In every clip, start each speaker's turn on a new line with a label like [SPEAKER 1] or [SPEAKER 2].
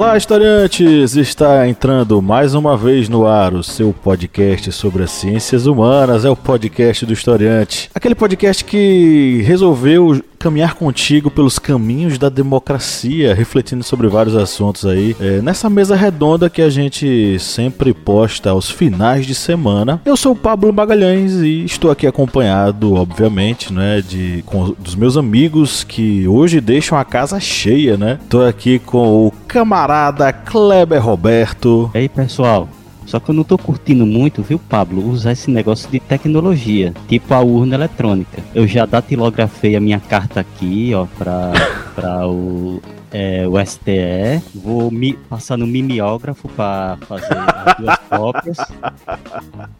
[SPEAKER 1] Olá, historiantes! Está entrando mais uma vez no ar o seu podcast sobre as ciências humanas. É o podcast do historiante. Aquele podcast que resolveu caminhar contigo pelos caminhos da democracia, refletindo sobre vários assuntos aí. É, nessa mesa redonda que a gente sempre posta aos finais de semana. Eu sou o Pablo Magalhães e estou aqui acompanhado, obviamente, né, de, com, dos meus amigos que hoje deixam a casa cheia, né? Estou aqui com o camarada Kleber Roberto.
[SPEAKER 2] E aí, pessoal? Só que eu não tô curtindo muito, viu, Pablo, usar esse negócio de tecnologia, tipo a urna eletrônica. Eu já datilografei a minha carta aqui, ó, pra, pra o, é, o STE. Vou me, passar no mimeógrafo para fazer as duas cópias.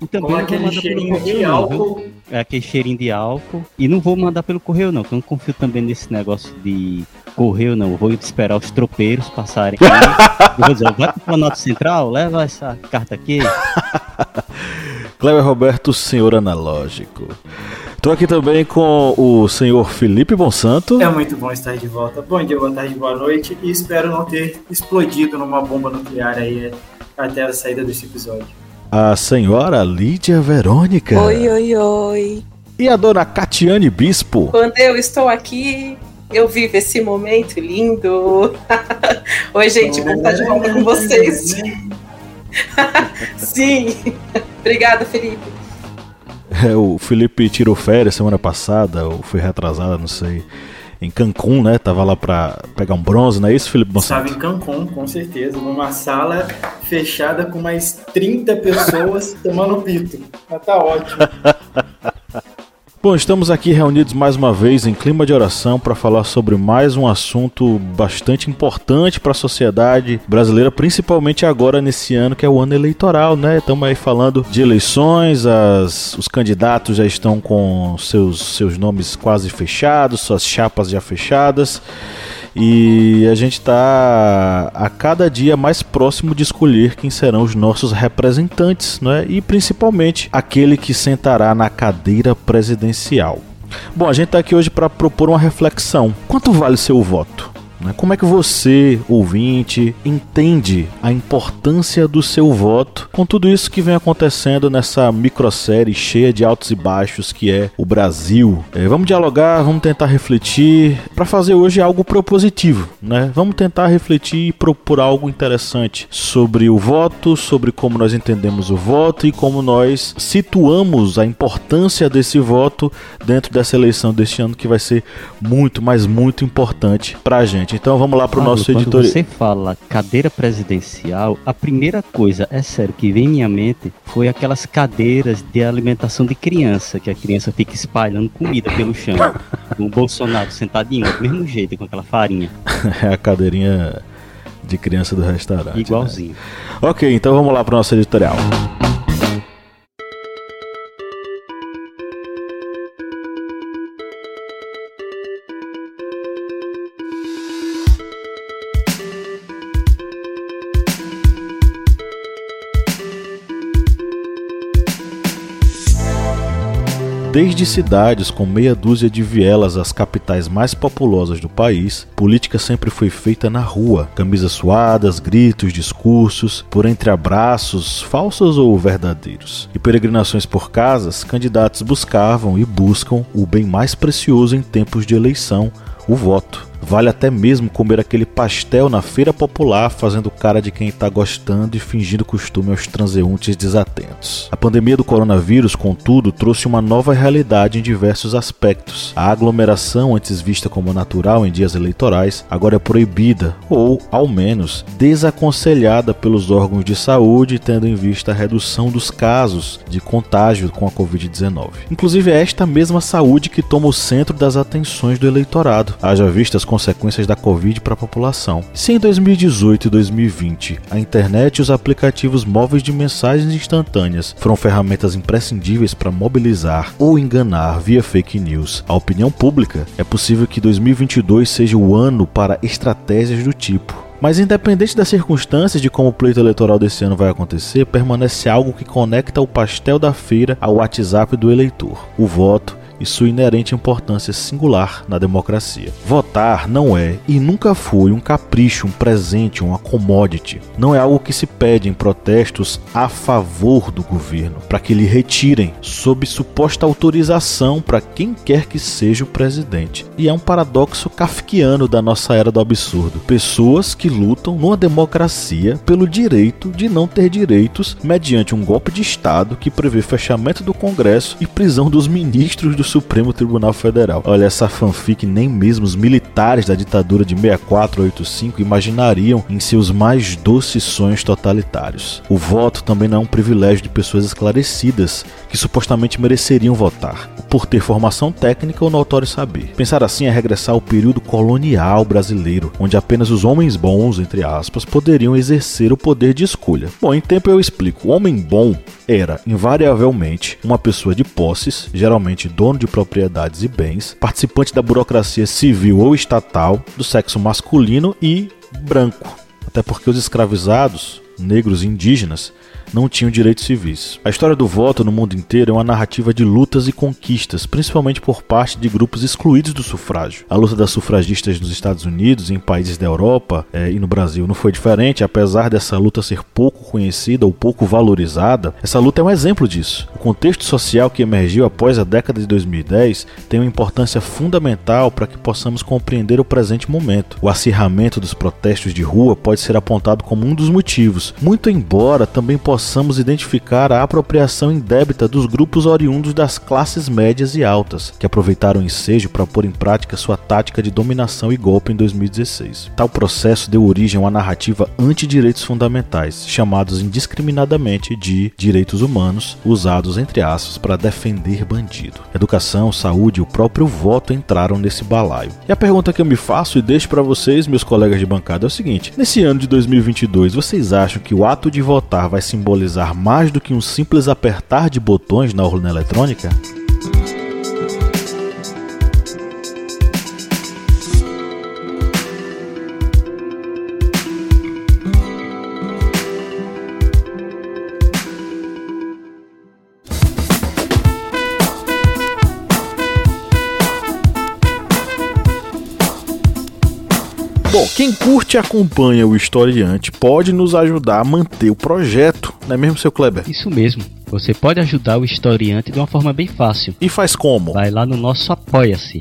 [SPEAKER 3] E também não vou mandar pelo correio, não?
[SPEAKER 2] É aquele cheirinho de álcool. E não vou mandar pelo correio, não, porque eu não confio também nesse negócio de correio, não. Eu vou esperar os tropeiros passarem. eu vou dizer, vai pro Planalto Central, leva essa carta aqui.
[SPEAKER 1] Cleber Roberto, senhor analógico. Estou aqui também com o senhor Felipe Monsanto.
[SPEAKER 3] É muito bom estar de volta. Bom dia, boa tarde, boa noite. E espero não ter explodido numa bomba nuclear aí até a saída desse episódio.
[SPEAKER 1] A senhora Lídia Verônica.
[SPEAKER 4] Oi, oi, oi.
[SPEAKER 1] E a dona Catiane Bispo.
[SPEAKER 4] Quando eu estou aqui, eu vivo esse momento lindo. Oi, gente, bom estar de volta com vocês. Sim. Obrigada, Felipe.
[SPEAKER 1] É, o Felipe tirou férias semana passada, ou foi retrasada, não sei. Em Cancún, né? Tava lá pra pegar um bronze, não é isso, Felipe
[SPEAKER 3] Monsanto? Estava em Cancún, com certeza. Numa sala fechada com mais 30 pessoas tomando pito. Mas tá ótimo.
[SPEAKER 1] Bom, estamos aqui reunidos mais uma vez em clima de oração para falar sobre mais um assunto bastante importante para a sociedade brasileira, principalmente agora nesse ano que é o ano eleitoral, né? Estamos aí falando de eleições, as, os candidatos já estão com seus, seus nomes quase fechados, suas chapas já fechadas. E a gente está a cada dia mais próximo de escolher quem serão os nossos representantes, né? e principalmente aquele que sentará na cadeira presidencial. Bom, a gente está aqui hoje para propor uma reflexão. Quanto vale seu voto? Né? Como é que você, ouvinte, entende a importância do seu voto com tudo isso que vem acontecendo nessa microsérie cheia de altos e baixos que é o Brasil? É, vamos dialogar, vamos tentar refletir para fazer hoje algo propositivo, né? Vamos tentar refletir e propor algo interessante sobre o voto, sobre como nós entendemos o voto e como nós situamos a importância desse voto dentro dessa eleição deste ano que vai ser muito, mas muito importante para a gente gente. Então vamos lá para o nosso editor.
[SPEAKER 2] Quando você fala cadeira presidencial, a primeira coisa, é sério, que vem em minha mente foi aquelas cadeiras de alimentação de criança, que a criança fica espalhando comida pelo chão. o Bolsonaro sentadinho, do mesmo jeito, com aquela farinha.
[SPEAKER 1] é a cadeirinha de criança do restaurante. Né?
[SPEAKER 2] Igualzinho.
[SPEAKER 1] Né? Ok, então vamos lá para o nosso editorial. Desde cidades com meia dúzia de vielas às capitais mais populosas do país, política sempre foi feita na rua. Camisas suadas, gritos, discursos, por entre abraços, falsos ou verdadeiros. E peregrinações por casas, candidatos buscavam e buscam o bem mais precioso em tempos de eleição, o voto. Vale até mesmo comer aquele pastel na feira popular, fazendo cara de quem está gostando e fingindo costume aos transeuntes desatentos. A pandemia do coronavírus, contudo, trouxe uma nova realidade em diversos aspectos. A aglomeração, antes vista como natural em dias eleitorais, agora é proibida, ou, ao menos, desaconselhada pelos órgãos de saúde, tendo em vista a redução dos casos de contágio com a Covid-19. Inclusive, é esta mesma saúde que toma o centro das atenções do eleitorado. Haja vistas consequências da Covid para a população. Se em 2018 e 2020 a internet e os aplicativos móveis de mensagens instantâneas foram ferramentas imprescindíveis para mobilizar ou enganar via fake news a opinião pública, é possível que 2022 seja o ano para estratégias do tipo. Mas independente das circunstâncias de como o pleito eleitoral desse ano vai acontecer, permanece algo que conecta o pastel da feira ao WhatsApp do eleitor: o voto e sua inerente importância singular na democracia. Votar não é e nunca foi um capricho, um presente, uma commodity. Não é algo que se pede em protestos a favor do governo, para que lhe retirem, sob suposta autorização para quem quer que seja o presidente. E é um paradoxo kafkiano da nossa era do absurdo. Pessoas que lutam numa democracia pelo direito de não ter direitos mediante um golpe de Estado que prevê fechamento do Congresso e prisão dos ministros do Supremo Tribunal Federal. Olha, essa fanfic nem mesmo os militares da ditadura de 64 a 85 imaginariam em seus mais doces sonhos totalitários. O voto também não é um privilégio de pessoas esclarecidas que supostamente mereceriam votar, por ter formação técnica ou notório saber. Pensar assim é regressar ao período colonial brasileiro, onde apenas os homens bons, entre aspas, poderiam exercer o poder de escolha. Bom, em tempo eu explico. O homem bom era, invariavelmente, uma pessoa de posses, geralmente dono de propriedades e bens, participante da burocracia civil ou estatal, do sexo masculino e branco. Até porque os escravizados, negros e indígenas, não tinham direitos civis. A história do voto no mundo inteiro é uma narrativa de lutas e conquistas, principalmente por parte de grupos excluídos do sufrágio. A luta das sufragistas nos Estados Unidos, em países da Europa é, e no Brasil não foi diferente, apesar dessa luta ser pouco conhecida ou pouco valorizada. Essa luta é um exemplo disso. O contexto social que emergiu após a década de 2010 tem uma importância fundamental para que possamos compreender o presente momento. O acirramento dos protestos de rua pode ser apontado como um dos motivos, muito embora também possa possamos identificar a apropriação indébita dos grupos oriundos das classes médias e altas, que aproveitaram o ensejo para pôr em prática sua tática de dominação e golpe em 2016. Tal processo deu origem a uma narrativa anti-direitos fundamentais, chamados indiscriminadamente de direitos humanos, usados entre aspas para defender bandido. Educação, saúde e o próprio voto entraram nesse balaio. E a pergunta que eu me faço e deixo para vocês, meus colegas de bancada, é o seguinte: nesse ano de 2022, vocês acham que o ato de votar vai simbolizar simbolizar mais do que um simples apertar de botões na urna eletrônica? Bom, quem curte e acompanha o historiante pode nos ajudar a manter o projeto, não é mesmo, seu Kleber?
[SPEAKER 2] Isso mesmo. Você pode ajudar o historiante de uma forma bem fácil.
[SPEAKER 1] E faz como?
[SPEAKER 2] Vai lá no nosso Apoia-se.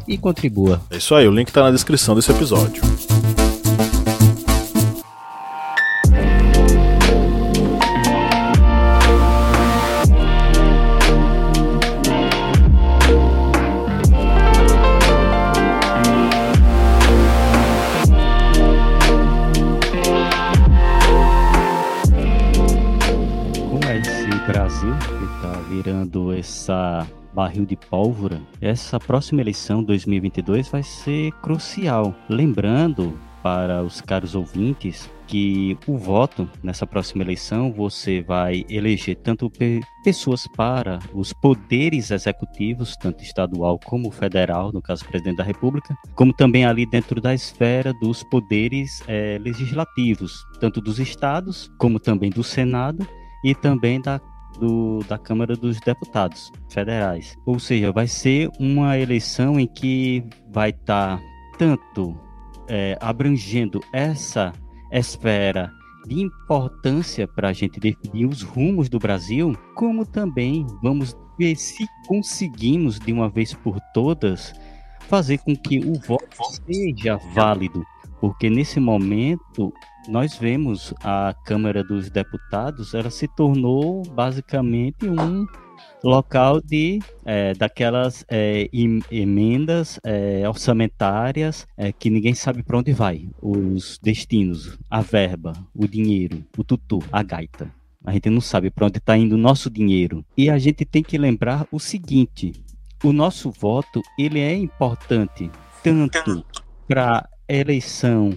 [SPEAKER 2] e contribua.
[SPEAKER 1] É isso aí, o link está na descrição desse episódio.
[SPEAKER 2] essa barril de pólvora, essa próxima eleição 2022 vai ser crucial. Lembrando para os caros ouvintes que o voto nessa próxima eleição você vai eleger tanto pe pessoas para os poderes executivos, tanto estadual como federal, no caso presidente da República, como também ali dentro da esfera dos poderes é, legislativos, tanto dos estados como também do Senado e também da do, da Câmara dos Deputados Federais. Ou seja, vai ser uma eleição em que vai estar tá tanto é, abrangendo essa esfera de importância para a gente definir os rumos do Brasil, como também vamos ver se conseguimos de uma vez por todas fazer com que o voto seja válido, porque nesse momento nós vemos a Câmara dos Deputados, ela se tornou basicamente um local de é, daquelas é, emendas é, orçamentárias é, que ninguém sabe para onde vai, os destinos, a verba, o dinheiro, o tutu, a gaita. A gente não sabe para onde está indo o nosso dinheiro. E a gente tem que lembrar o seguinte: o nosso voto ele é importante tanto para eleição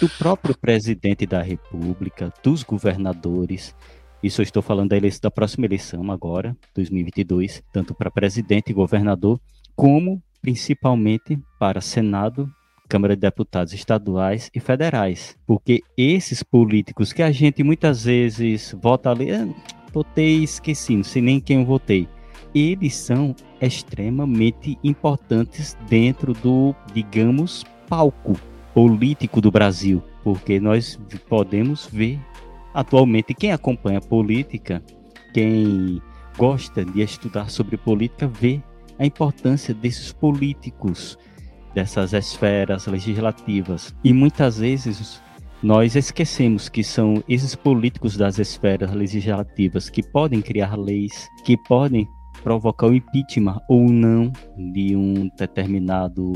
[SPEAKER 2] do próprio presidente da República, dos governadores. Isso eu estou falando da, eleição, da próxima eleição agora, 2022, tanto para presidente e governador, como principalmente para Senado, Câmara de Deputados estaduais e federais. Porque esses políticos que a gente muitas vezes vota ali, ah, votei esqueci, não sei nem quem eu votei. Eles são extremamente importantes dentro do, digamos, palco político do Brasil, porque nós podemos ver atualmente quem acompanha política, quem gosta de estudar sobre política, vê a importância desses políticos, dessas esferas legislativas. E muitas vezes nós esquecemos que são esses políticos das esferas legislativas que podem criar leis, que podem provocar o impeachment ou não de um determinado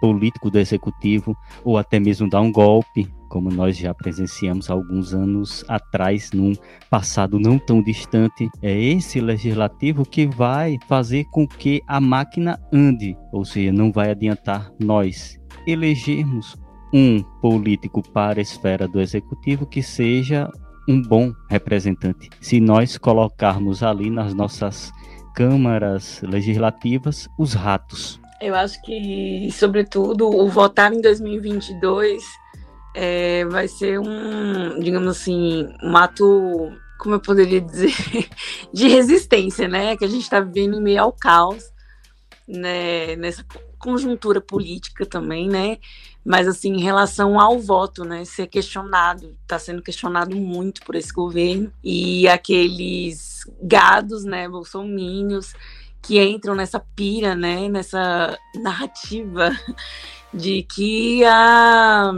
[SPEAKER 2] político do executivo ou até mesmo dar um golpe, como nós já presenciamos alguns anos atrás, num passado não tão distante. É esse legislativo que vai fazer com que a máquina ande, ou seja, não vai adiantar nós elegermos um político para a esfera do executivo que seja um bom representante. Se nós colocarmos ali nas nossas câmaras legislativas os ratos,
[SPEAKER 4] eu acho que, sobretudo, o votar em 2022 é, vai ser um, digamos assim, um ato, como eu poderia dizer, de resistência, né? Que a gente está vivendo em meio ao caos, né? Nessa conjuntura política também, né? Mas assim, em relação ao voto, né, ser questionado, está sendo questionado muito por esse governo e aqueles gados, né, bolsomínios que entram nessa pira, né, nessa narrativa de que a,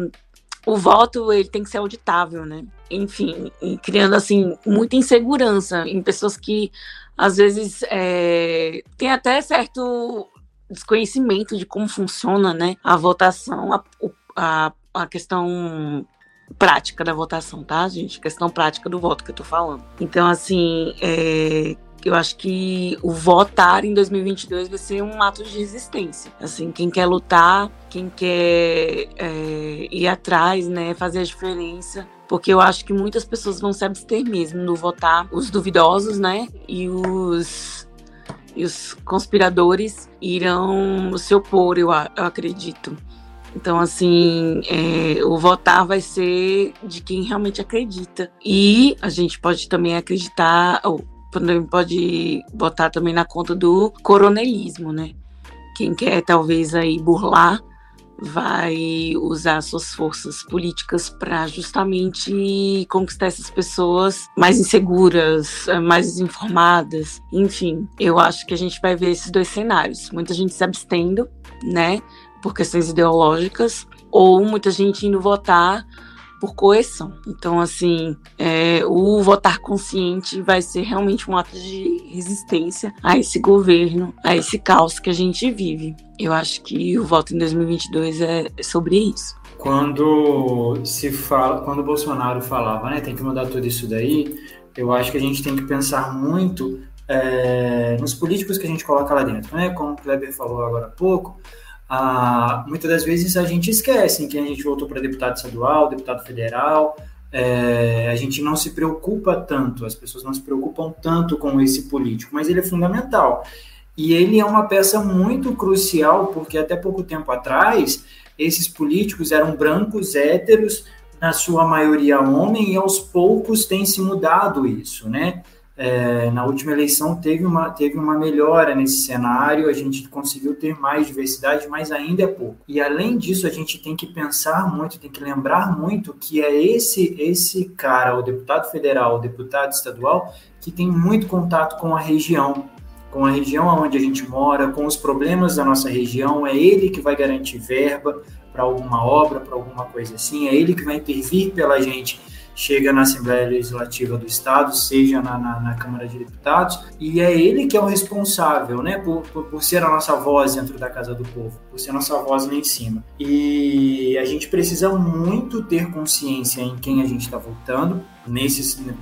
[SPEAKER 4] o voto ele tem que ser auditável, né? Enfim, criando assim muita insegurança em pessoas que às vezes é, tem até certo desconhecimento de como funciona, né, a votação, a, a, a questão prática da votação, tá, gente? Questão prática do voto que eu tô falando. Então, assim, é, eu acho que o votar em 2022 vai ser um ato de resistência. Assim, quem quer lutar, quem quer é, ir atrás, né, fazer a diferença, porque eu acho que muitas pessoas vão se abster mesmo do votar, os duvidosos, né, e os e os conspiradores irão se opor, eu, eu acredito. Então, assim, é, o votar vai ser de quem realmente acredita. E a gente pode também acreditar, ou pode botar também na conta do coronelismo, né? Quem quer talvez aí burlar vai usar suas forças políticas para justamente conquistar essas pessoas mais inseguras, mais desinformadas. Enfim, eu acho que a gente vai ver esses dois cenários. Muita gente se abstendo, né, por questões ideológicas, ou muita gente indo votar por coerção. Então, assim, é, o votar consciente vai ser realmente um ato de resistência a esse governo, a esse caos que a gente vive. Eu acho que o voto em 2022 é sobre isso.
[SPEAKER 3] Quando se fala, quando o Bolsonaro falava, né, tem que mudar tudo isso daí, eu acho que a gente tem que pensar muito é, nos políticos que a gente coloca lá dentro, né? Como o Kleber falou agora há pouco, ah, muitas das vezes a gente esquece em quem a gente voltou para deputado estadual, deputado federal, é, a gente não se preocupa tanto, as pessoas não se preocupam tanto com esse político, mas ele é fundamental. E ele é uma peça muito crucial, porque até pouco tempo atrás, esses políticos eram brancos, héteros, na sua maioria homem, e aos poucos tem se mudado isso, né? É, na última eleição teve uma, teve uma melhora nesse cenário, a gente conseguiu ter mais diversidade, mas ainda é pouco. E além disso, a gente tem que pensar muito, tem que lembrar muito que é esse esse cara, o deputado federal, o deputado estadual, que tem muito contato com a região. com a região onde a gente mora, com os problemas da nossa região, é ele que vai garantir verba para alguma obra, para alguma coisa assim, é ele que vai intervir pela gente chega na Assembleia Legislativa do Estado, seja na, na, na, Câmara de Deputados, e é ele que é o responsável, né, por, por, por, ser a nossa voz dentro da Casa do Povo, por ser a nossa voz lá em cima. E a gente precisa muito ter consciência em quem a gente está votando, nesses, né,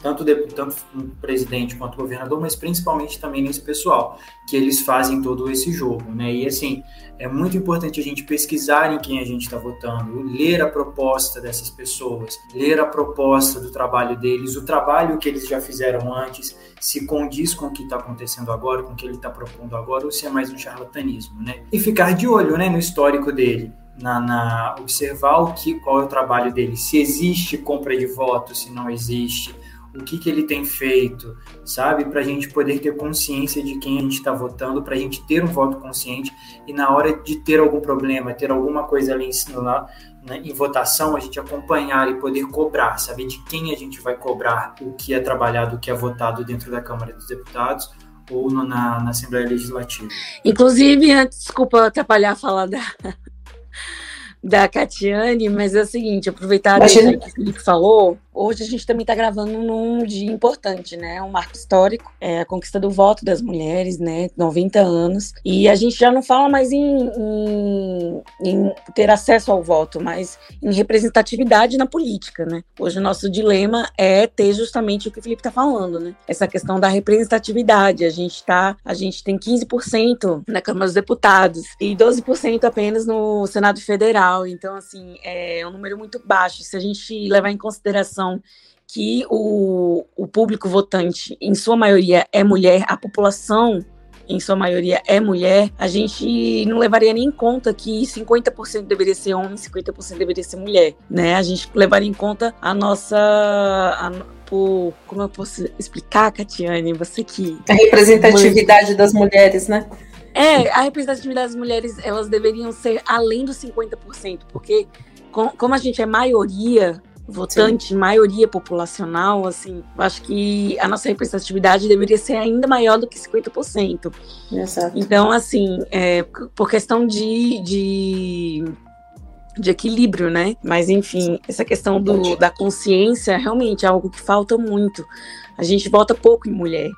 [SPEAKER 3] tanto, de, tanto o presidente quanto o governador, mas principalmente também nesse pessoal, que eles fazem todo esse jogo, né? E assim, é muito importante a gente pesquisar em quem a gente está votando, ler a proposta dessas pessoas, ler a proposta do trabalho deles, o trabalho que eles já fizeram antes, se condiz com o que está acontecendo agora, com o que ele está propondo agora, ou se é mais um charlatanismo, né? E ficar de olho, né, no histórico dele na, na, observar o que, qual é o trabalho dele, se existe compra de votos, se não existe, o que, que ele tem feito, sabe? Para a gente poder ter consciência de quem a gente está votando, para a gente ter um voto consciente e na hora de ter algum problema, ter alguma coisa ali lá né, em votação, a gente acompanhar e poder cobrar, saber de quem a gente vai cobrar o que é trabalhado, o que é votado dentro da Câmara dos Deputados ou no, na, na Assembleia Legislativa.
[SPEAKER 4] Inclusive, desculpa atrapalhar a fala da, da Catiane, mas é o seguinte, aproveitar que o Felipe falou, Hoje a gente também está gravando num dia importante, né? Um marco histórico, é a conquista do voto das mulheres, né? 90 anos. E a gente já não fala mais em, em, em ter acesso ao voto, mas em representatividade na política, né? Hoje o nosso dilema é ter justamente o que o Felipe está falando, né? Essa questão da representatividade. A gente tá, a gente tem 15% na Câmara dos Deputados e 12% apenas no Senado Federal. Então, assim, é um número muito baixo. Se a gente levar em consideração que o, o público votante, em sua maioria, é mulher, a população em sua maioria é mulher, a gente não levaria nem em conta que 50% deveria ser homem, 50% deveria ser mulher, né? A gente levaria em conta a nossa a, por, como eu posso explicar, Catiane, você que
[SPEAKER 5] a representatividade das mulheres, né?
[SPEAKER 4] É, a representatividade das mulheres, elas deveriam ser além dos 50%, porque com, como a gente é maioria, votante, Sim. maioria populacional, assim, eu acho que a nossa representatividade deveria ser ainda maior do que 50%. Exato. Então, assim, é, por questão de, de, de, equilíbrio, né? Mas, enfim, essa questão do, da consciência realmente é algo que falta muito. A gente vota pouco em mulher,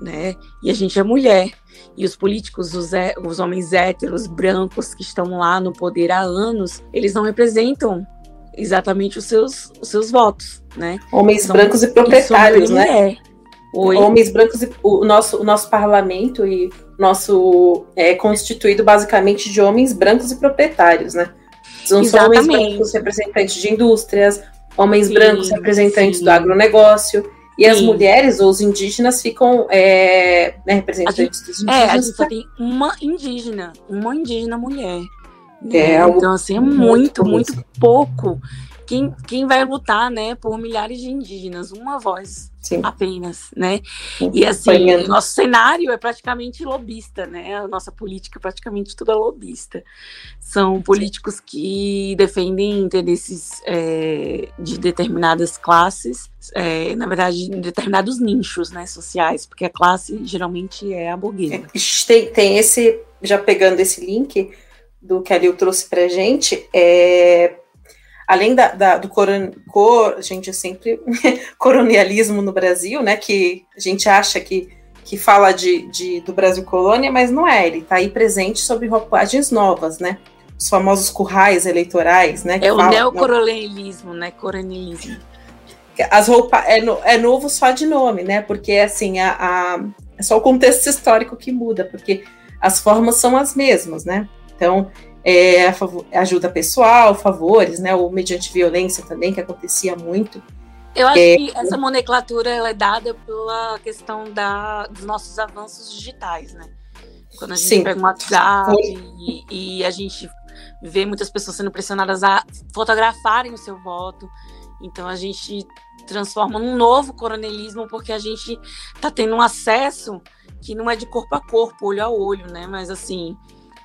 [SPEAKER 4] né? E a gente é mulher. E os políticos, os, os homens héteros, brancos, que estão lá no poder há anos, eles não representam exatamente os seus, os seus votos, né?
[SPEAKER 5] Homens São, brancos e proprietários, né? Oi? Homens brancos e o nosso, o nosso parlamento e nosso é constituído basicamente de homens brancos e proprietários, né? São só homens brancos representantes de indústrias, homens sim, brancos representantes sim. do agronegócio. E Sim. as mulheres ou os indígenas ficam é, né, representantes
[SPEAKER 4] gente,
[SPEAKER 5] dos indígenas.
[SPEAKER 4] É, a gente só tem uma indígena, uma indígena mulher. É, é então, assim, é muito, muito, muito pouco. Quem, quem vai lutar, né, por milhares de indígenas, uma voz Sim. apenas, né? E assim, o nosso cenário é praticamente lobista, né? A nossa política é praticamente é lobista. São políticos que defendem interesses é, de determinadas classes, é, na verdade, em determinados nichos, né, sociais, porque a classe geralmente é a burguesa. É,
[SPEAKER 5] tem, tem esse, já pegando esse link, do que a Lil trouxe para gente, é, além da, da, do coron, cor, gente sempre colonialismo no Brasil, né? Que a gente acha que, que fala de, de do Brasil colônia, mas não é. Ele está aí presente sobre roupagens novas, né? Os famosos currais eleitorais, né?
[SPEAKER 4] É o neocolonialismo, né? Colonialismo.
[SPEAKER 5] As roupas é, no, é novo só de nome, né? Porque assim a, a, é só o contexto histórico que muda, porque as formas são as mesmas, né? Então, é, ajuda pessoal, favores, né, ou mediante violência também, que acontecia muito.
[SPEAKER 4] Eu acho é, que essa nomenclatura é dada pela questão da, dos nossos avanços digitais, né? Quando a gente sim. pega um WhatsApp e, e, a gente vê muitas pessoas sendo pressionadas a fotografarem o seu voto. Então a gente transforma num novo coronelismo porque a gente está tendo um acesso que não é de corpo a corpo, olho a olho, né? Mas assim,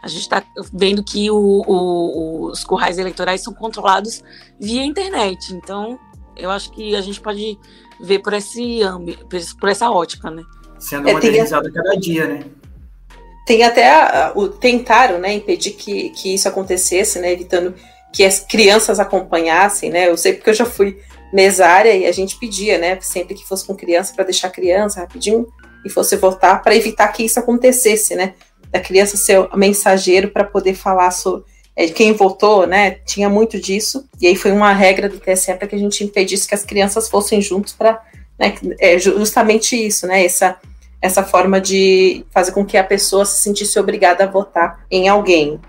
[SPEAKER 4] a gente está vendo que o, o, os currais eleitorais são controlados via internet. Então, eu acho que a gente pode ver por esse âmbito, por essa ótica, né?
[SPEAKER 3] sendo é, modernizado a cada dia, né?
[SPEAKER 5] Tem até a, o, tentaram, né, impedir que, que isso acontecesse, né, evitando que as crianças acompanhassem, né? Eu sei porque eu já fui mesária e a gente pedia, né, sempre que fosse com criança para deixar a criança rapidinho e fosse votar para evitar que isso acontecesse, né? Da criança ser mensageiro para poder falar sobre é, quem votou, né? Tinha muito disso e aí foi uma regra do TSE para que a gente impedisse que as crianças fossem juntos para, né, é justamente isso, né? Essa essa forma de fazer com que a pessoa se sentisse obrigada a votar em alguém.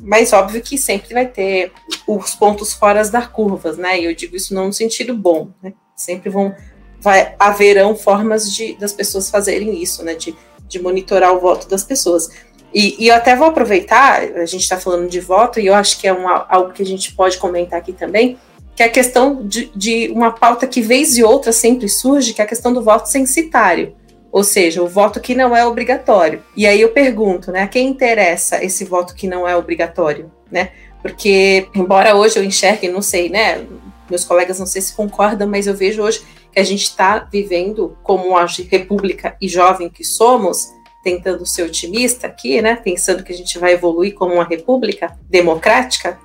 [SPEAKER 5] Mas óbvio que sempre vai ter os pontos fora das curvas, né? E eu digo isso não no sentido bom, né? Sempre vão vai haverão formas de das pessoas fazerem isso, né? De, de monitorar o voto das pessoas. E, e eu até vou aproveitar, a gente está falando de voto, e eu acho que é uma, algo que a gente pode comentar aqui também, que é a questão de, de uma pauta que vez e outra sempre surge, que é a questão do voto censitário ou seja, o voto que não é obrigatório. E aí eu pergunto, né, a quem interessa esse voto que não é obrigatório, né? Porque, embora hoje eu enxergue, não sei, né, meus colegas não sei se concordam, mas eu vejo hoje que a gente está vivendo como uma república e jovem que somos, tentando ser otimista aqui, né, pensando que a gente vai evoluir como uma república democrática,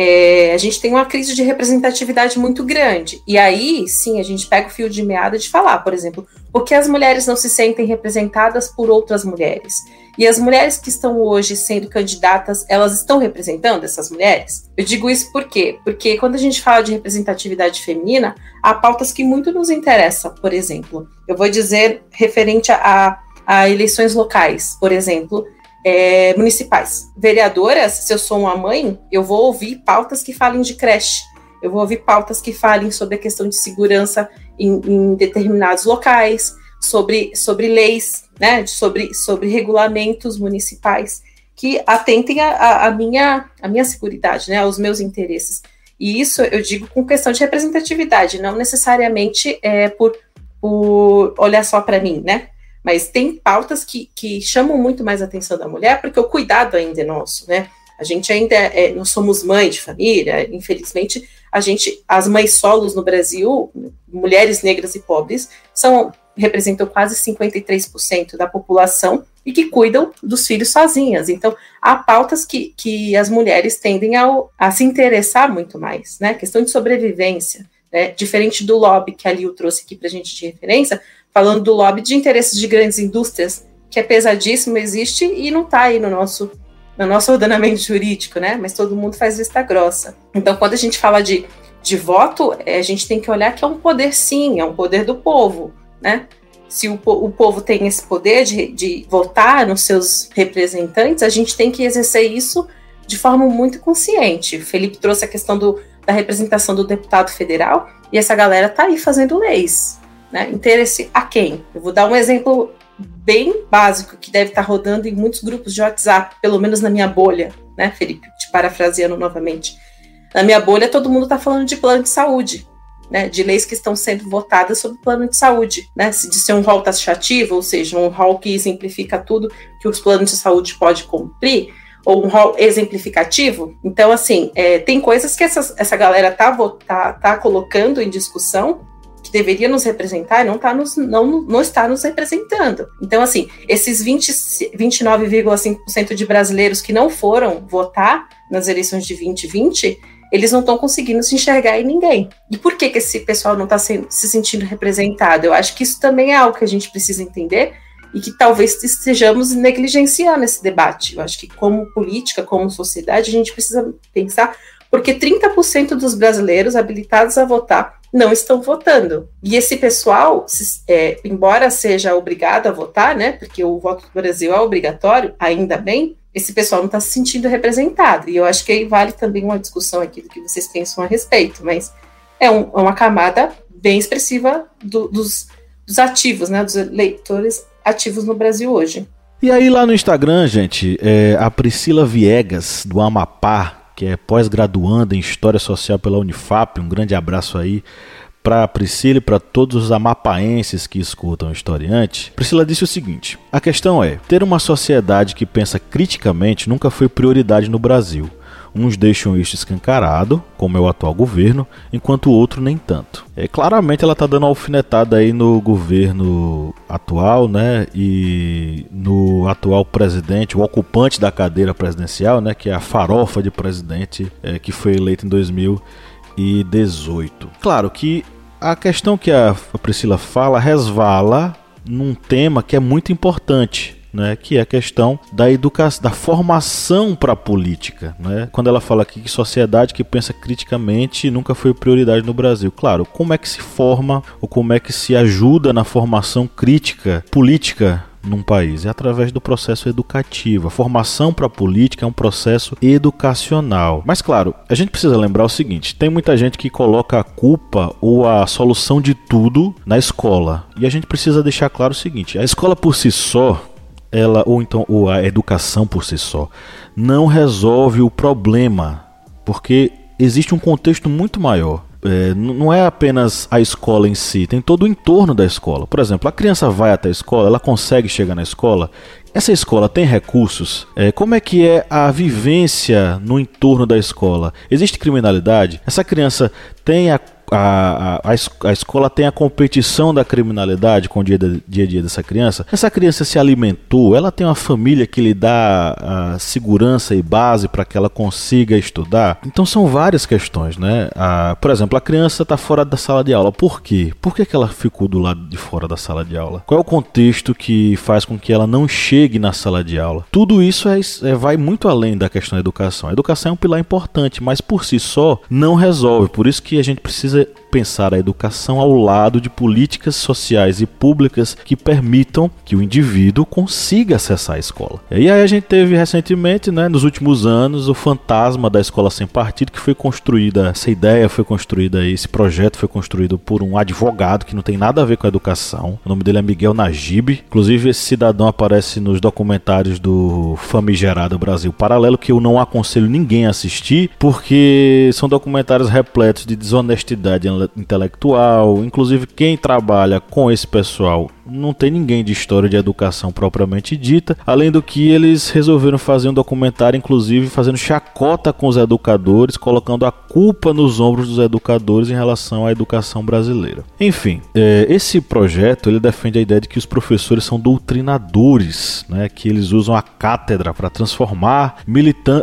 [SPEAKER 5] é, a gente tem uma crise de representatividade muito grande. E aí, sim, a gente pega o fio de meada de falar, por exemplo, por que as mulheres não se sentem representadas por outras mulheres? E as mulheres que estão hoje sendo candidatas, elas estão representando essas mulheres? Eu digo isso por quê? Porque quando a gente fala de representatividade feminina, há pautas que muito nos interessam. Por exemplo, eu vou dizer referente a, a eleições locais, por exemplo, é, municipais. Vereadoras, se eu sou uma mãe, eu vou ouvir pautas que falem de creche, eu vou ouvir pautas que falem sobre a questão de segurança em, em determinados locais, sobre, sobre leis, né, sobre, sobre regulamentos municipais que atentem a, a, minha, a minha segurança, né, aos meus interesses. E isso eu digo com questão de representatividade, não necessariamente é, por, por olhar só para mim, né? Mas tem pautas que, que chamam muito mais a atenção da mulher, porque o cuidado ainda é nosso, né? A gente ainda é, nós somos mãe de família, infelizmente, a gente, as mães solos no Brasil, mulheres negras e pobres, são representam quase 53% da população e que cuidam dos filhos sozinhas. Então, há pautas que, que as mulheres tendem a se interessar muito mais, né? Questão de sobrevivência, né? Diferente do lobby que a Liu trouxe aqui para a gente de referência, falando do lobby de interesses de grandes indústrias, que é pesadíssimo, existe e não está aí no nosso, no nosso ordenamento jurídico, né? Mas todo mundo faz vista grossa. Então, quando a gente fala de, de voto, é, a gente tem que olhar que é um poder, sim, é um poder do povo, né? Se o, o povo tem esse poder de, de votar nos seus representantes, a gente tem que exercer isso de forma muito consciente. O Felipe trouxe a questão do, da representação do deputado federal, e essa galera tá aí fazendo leis. Né? Interesse a quem? Eu vou dar um exemplo bem básico que deve estar rodando em muitos grupos de WhatsApp, pelo menos na minha bolha, né, Felipe? Te parafraseando novamente. Na minha bolha, todo mundo está falando de plano de saúde, né, de leis que estão sendo votadas sobre plano de saúde, né, de ser um rol taxativo, ou seja, um rol que exemplifica tudo que os planos de saúde podem cumprir, ou um rol exemplificativo. Então, assim, é, tem coisas que essa, galera tá, tá, tá colocando em discussão que deveria nos representar não, tá nos, não, não está nos representando. Então, assim, esses 29,5% de brasileiros que não foram votar nas eleições de 2020, eles não estão conseguindo se enxergar em ninguém. E por que, que esse pessoal não está se, se sentindo representado? Eu acho que isso também é algo que a gente precisa entender e que talvez estejamos negligenciando esse debate. Eu acho que, como política, como sociedade, a gente precisa pensar porque 30% dos brasileiros habilitados a votar não estão votando. E esse pessoal, é, embora seja obrigado a votar, né, porque o voto do Brasil é obrigatório, ainda bem, esse pessoal não está se sentindo representado. E eu acho que aí vale também uma discussão aqui do que vocês pensam a respeito, mas é, um, é uma camada bem expressiva do, dos, dos ativos, né, dos eleitores ativos no Brasil hoje.
[SPEAKER 1] E aí lá no Instagram, gente, é, a Priscila Viegas, do Amapá, que é pós-graduanda em História Social pela Unifap. Um grande abraço aí para Priscila e para todos os amapaenses que escutam o historiante. Priscila disse o seguinte: a questão é: ter uma sociedade que pensa criticamente nunca foi prioridade no Brasil. Uns deixam isso escancarado, como é o atual governo, enquanto o outro nem tanto. É, claramente ela está dando uma alfinetada aí no governo atual, né? E no atual presidente, o ocupante da cadeira presidencial, né? Que é a farofa de presidente é, que foi eleito em 2018. Claro que a questão que a Priscila fala resvala num tema que é muito importante, né, que é a questão da educação, da formação para a política, né? Quando ela fala aqui que sociedade que pensa criticamente nunca foi prioridade no Brasil. Claro, como é que se forma ou como é que se ajuda na formação crítica política num país? É através do processo educativo. A formação para a política é um processo educacional. Mas claro, a gente precisa lembrar o seguinte: tem muita gente que coloca a culpa ou a solução de tudo na escola. E a gente precisa deixar claro o seguinte: a escola por si só ela ou então ou a educação por si só não resolve o problema, porque existe um contexto muito maior. É, não é apenas a escola em si, tem todo o entorno da escola. Por exemplo, a criança vai até a escola, ela consegue chegar na escola. Essa escola tem recursos? É, como é que é a vivência no entorno da escola? Existe criminalidade? Essa criança tem a a, a, a, escola tem a competição da criminalidade com o dia, dia a dia dessa criança. Essa criança se alimentou, ela tem uma família que lhe dá segurança e base para que ela consiga estudar. Então são várias questões, né? A, por exemplo, a criança está fora da sala de aula. Por quê? Por que, que ela ficou do lado de fora da sala de aula? Qual é o contexto que faz com que ela não chegue na sala de aula? Tudo isso é, é, vai muito além da questão da educação. A educação é um pilar importante, mas por si só não resolve. Por isso que a gente precisa precisa pensar a educação ao lado de políticas sociais e públicas que permitam que o indivíduo consiga acessar a escola. E aí a gente teve recentemente, né, nos últimos anos, o fantasma da escola sem partido que foi construída, essa ideia foi construída, esse projeto foi construído por um advogado que não tem nada a ver com a educação. O nome dele é Miguel Najib. Inclusive esse cidadão aparece nos documentários do Famigerado Brasil Paralelo que eu não aconselho ninguém a assistir porque são documentários repletos de desonestidade intelectual. Inclusive, quem trabalha com esse pessoal não tem ninguém de história de educação propriamente dita. Além do que, eles resolveram fazer um documentário, inclusive fazendo chacota com os educadores, colocando a culpa nos ombros dos educadores em relação à educação brasileira. Enfim, é, esse projeto ele defende a ideia de que os professores são doutrinadores, né, que eles usam a cátedra para transformar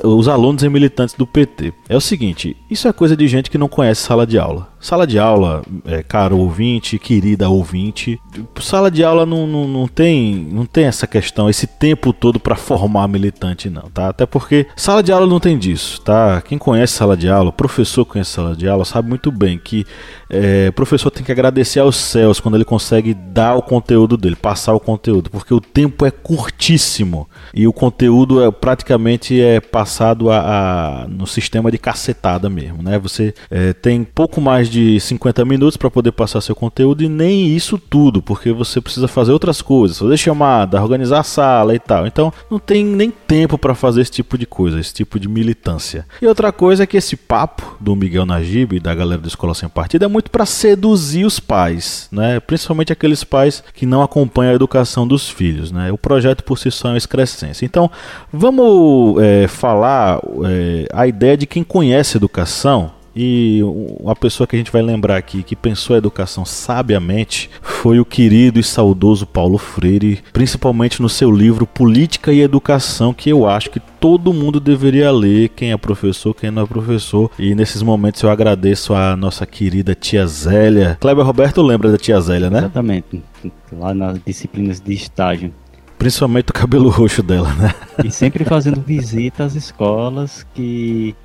[SPEAKER 1] os alunos em militantes do PT. É o seguinte, isso é coisa de gente que não conhece sala de aula. Sala de aula, é, caro ouvinte, querida ouvinte, sala de aula não, não, não, tem, não tem essa questão, esse tempo todo para formar militante, não, tá? Até porque sala de aula não tem disso, tá? Quem conhece sala de aula, professor conhece sala de aula, sabe muito bem que é, professor tem que agradecer aos céus quando ele consegue dar o conteúdo dele, passar o conteúdo, porque o tempo é curtíssimo e o conteúdo é, praticamente é passado a, a no sistema de cacetada mesmo, né? Você é, tem pouco mais de 50 minutos para poder passar seu conteúdo e nem isso tudo, porque você precisa fazer outras coisas, fazer chamada, organizar a sala e tal. Então não tem nem tempo para fazer esse tipo de coisa, esse tipo de militância. E outra coisa é que esse papo do Miguel Najib e da galera da Escola Sem Partido é muito para seduzir os pais, né? principalmente aqueles pais que não acompanham a educação dos filhos. Né? O projeto por si só é uma excrescência. Então, vamos é, falar é, a ideia de quem conhece educação e uma pessoa que a gente vai lembrar aqui que pensou a educação sabiamente foi o querido e saudoso Paulo Freire, principalmente no seu livro Política e Educação, que eu acho que todo mundo deveria ler, quem é professor, quem não é professor. E nesses momentos eu agradeço a nossa querida tia Zélia. Kleber Roberto lembra da tia Zélia, né?
[SPEAKER 2] Exatamente, lá nas disciplinas de estágio.
[SPEAKER 1] Principalmente o cabelo roxo dela, né?
[SPEAKER 2] E sempre fazendo visita às escolas que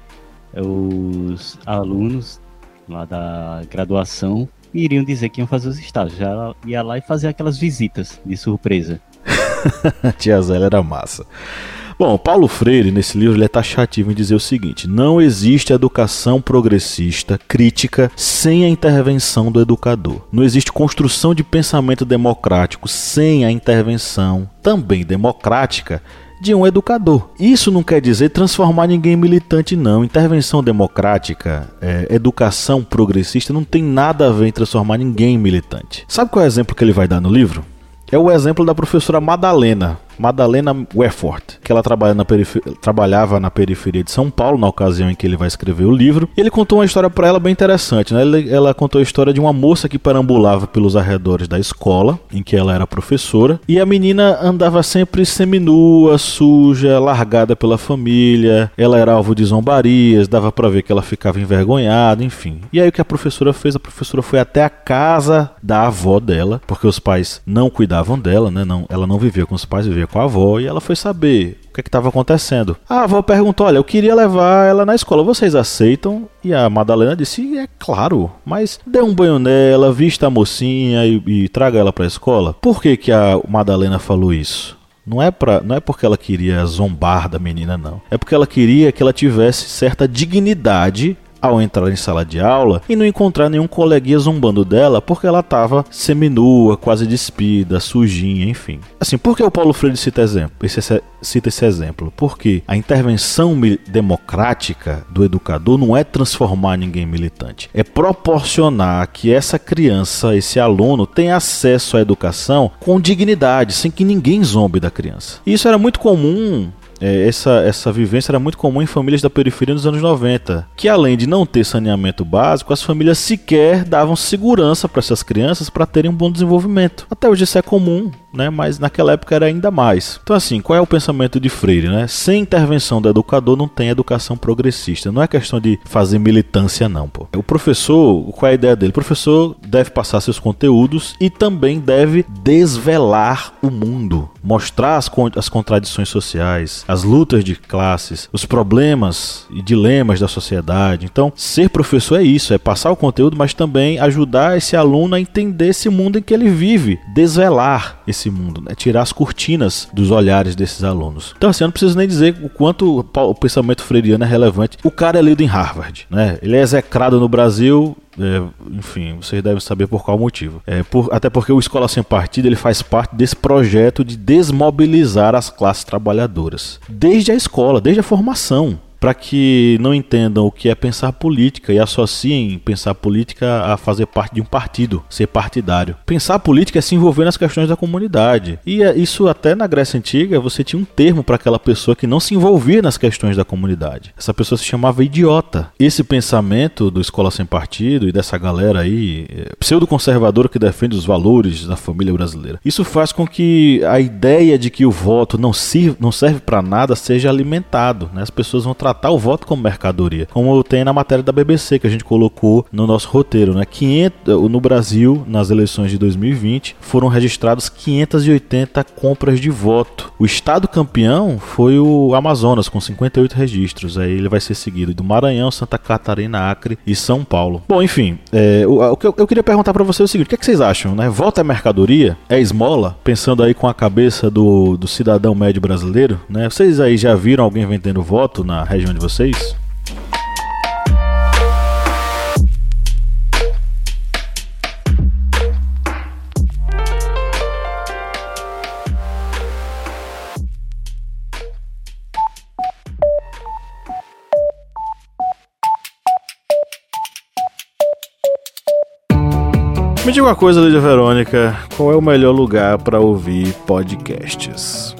[SPEAKER 2] os alunos lá da graduação iriam dizer que iam fazer os estágios. Já ia lá e fazer aquelas visitas de surpresa.
[SPEAKER 1] Tia Zélia era massa. Bom, Paulo Freire, nesse livro, ele é taxativo em dizer o seguinte: não existe educação progressista, crítica, sem a intervenção do educador. Não existe construção de pensamento democrático sem a intervenção, também democrática, de um educador. Isso não quer dizer transformar ninguém em militante, não. Intervenção democrática, é, educação progressista não tem nada a ver em transformar ninguém em militante. Sabe qual é o exemplo que ele vai dar no livro? É o exemplo da professora Madalena, Madalena Wefort, que ela trabalha na trabalhava na periferia de São Paulo na ocasião em que ele vai escrever o livro. E ele contou uma história para ela bem interessante, né? Ele, ela contou a história de uma moça que perambulava pelos arredores da escola, em que ela era professora, e a menina andava sempre seminua, suja, largada pela família. Ela era alvo de zombarias, dava para ver que ela ficava envergonhada, enfim. E aí o que a professora fez? A professora foi até a casa da avó dela, porque os pais não cuidavam dela, né? Não, ela não vivia com os pais, vivia com a avó, e ela foi saber o que é estava acontecendo. A avó perguntou: Olha, eu queria levar ela na escola, vocês aceitam? E a Madalena disse: É claro, mas dê um banho nela, vista a mocinha e, e traga ela para a escola. Por que, que a Madalena falou isso? Não é, pra, não é porque ela queria zombar da menina, não. É porque ela queria que ela tivesse certa dignidade ao entrar em sala de aula e não encontrar nenhum coleguinha zombando dela porque ela estava seminua, quase despida, sujinha, enfim. Assim, por que o Paulo Freire cita, exemplo, esse, cita esse exemplo? Porque a intervenção democrática do educador não é transformar ninguém militante, é proporcionar que essa criança, esse aluno, tenha acesso à educação com dignidade, sem que ninguém zombe da criança. E isso era muito comum é, essa, essa vivência era muito comum em famílias da periferia nos anos 90, que além de não ter saneamento básico, as famílias sequer davam segurança para essas crianças para terem um bom desenvolvimento. Até hoje isso é comum, né? mas naquela época era ainda mais. Então, assim, qual é o pensamento de Freire? Né? Sem intervenção do educador não tem educação progressista. Não é questão de fazer militância, não. Pô. O professor, qual é a ideia dele? O professor deve passar seus conteúdos e também deve desvelar o mundo, mostrar as, as contradições sociais, as lutas de classes, os problemas e dilemas da sociedade. Então, ser professor é isso, é passar o conteúdo, mas também ajudar esse aluno a entender esse mundo em que ele vive, desvelar esse mundo, né? tirar as cortinas dos olhares desses alunos. Então, assim, eu não preciso nem dizer o quanto o pensamento freiriano é relevante. O cara é lido em Harvard, né? Ele é execrado no Brasil é, enfim, vocês devem saber por qual motivo. É, por, até porque o Escola Sem Partido ele faz parte desse projeto de desmobilizar as classes trabalhadoras. Desde a escola, desde a formação para que não entendam o que é pensar política e associem pensar política a fazer parte de um partido, ser partidário. Pensar política é se envolver nas questões da comunidade. E é isso até na Grécia Antiga você tinha um termo para aquela pessoa que não se envolvia nas questões da comunidade. Essa pessoa se chamava idiota. Esse pensamento do Escola Sem Partido e dessa galera aí, é, pseudo-conservadora que defende os valores da família brasileira, isso faz com que a ideia de que o voto não, sirve, não serve para nada seja alimentado. Né? As pessoas vão tratar o voto como mercadoria, como tem na matéria da BBC que a gente colocou no nosso roteiro, né? 500, no Brasil, nas eleições de 2020, foram registrados 580 compras de voto. O estado campeão foi o Amazonas com 58 registros. Aí ele vai ser seguido do Maranhão, Santa Catarina, Acre e São Paulo. Bom, enfim, é, o, o, que eu, eu queria perguntar para você é o seguinte: o que, é que vocês acham, né? Voto é mercadoria? É esmola? Pensando aí com a cabeça do, do cidadão médio brasileiro, né? Vocês aí já viram alguém vendendo voto na região região de vocês? Me diga uma coisa, Lídia Verônica, qual é o melhor lugar para ouvir podcasts?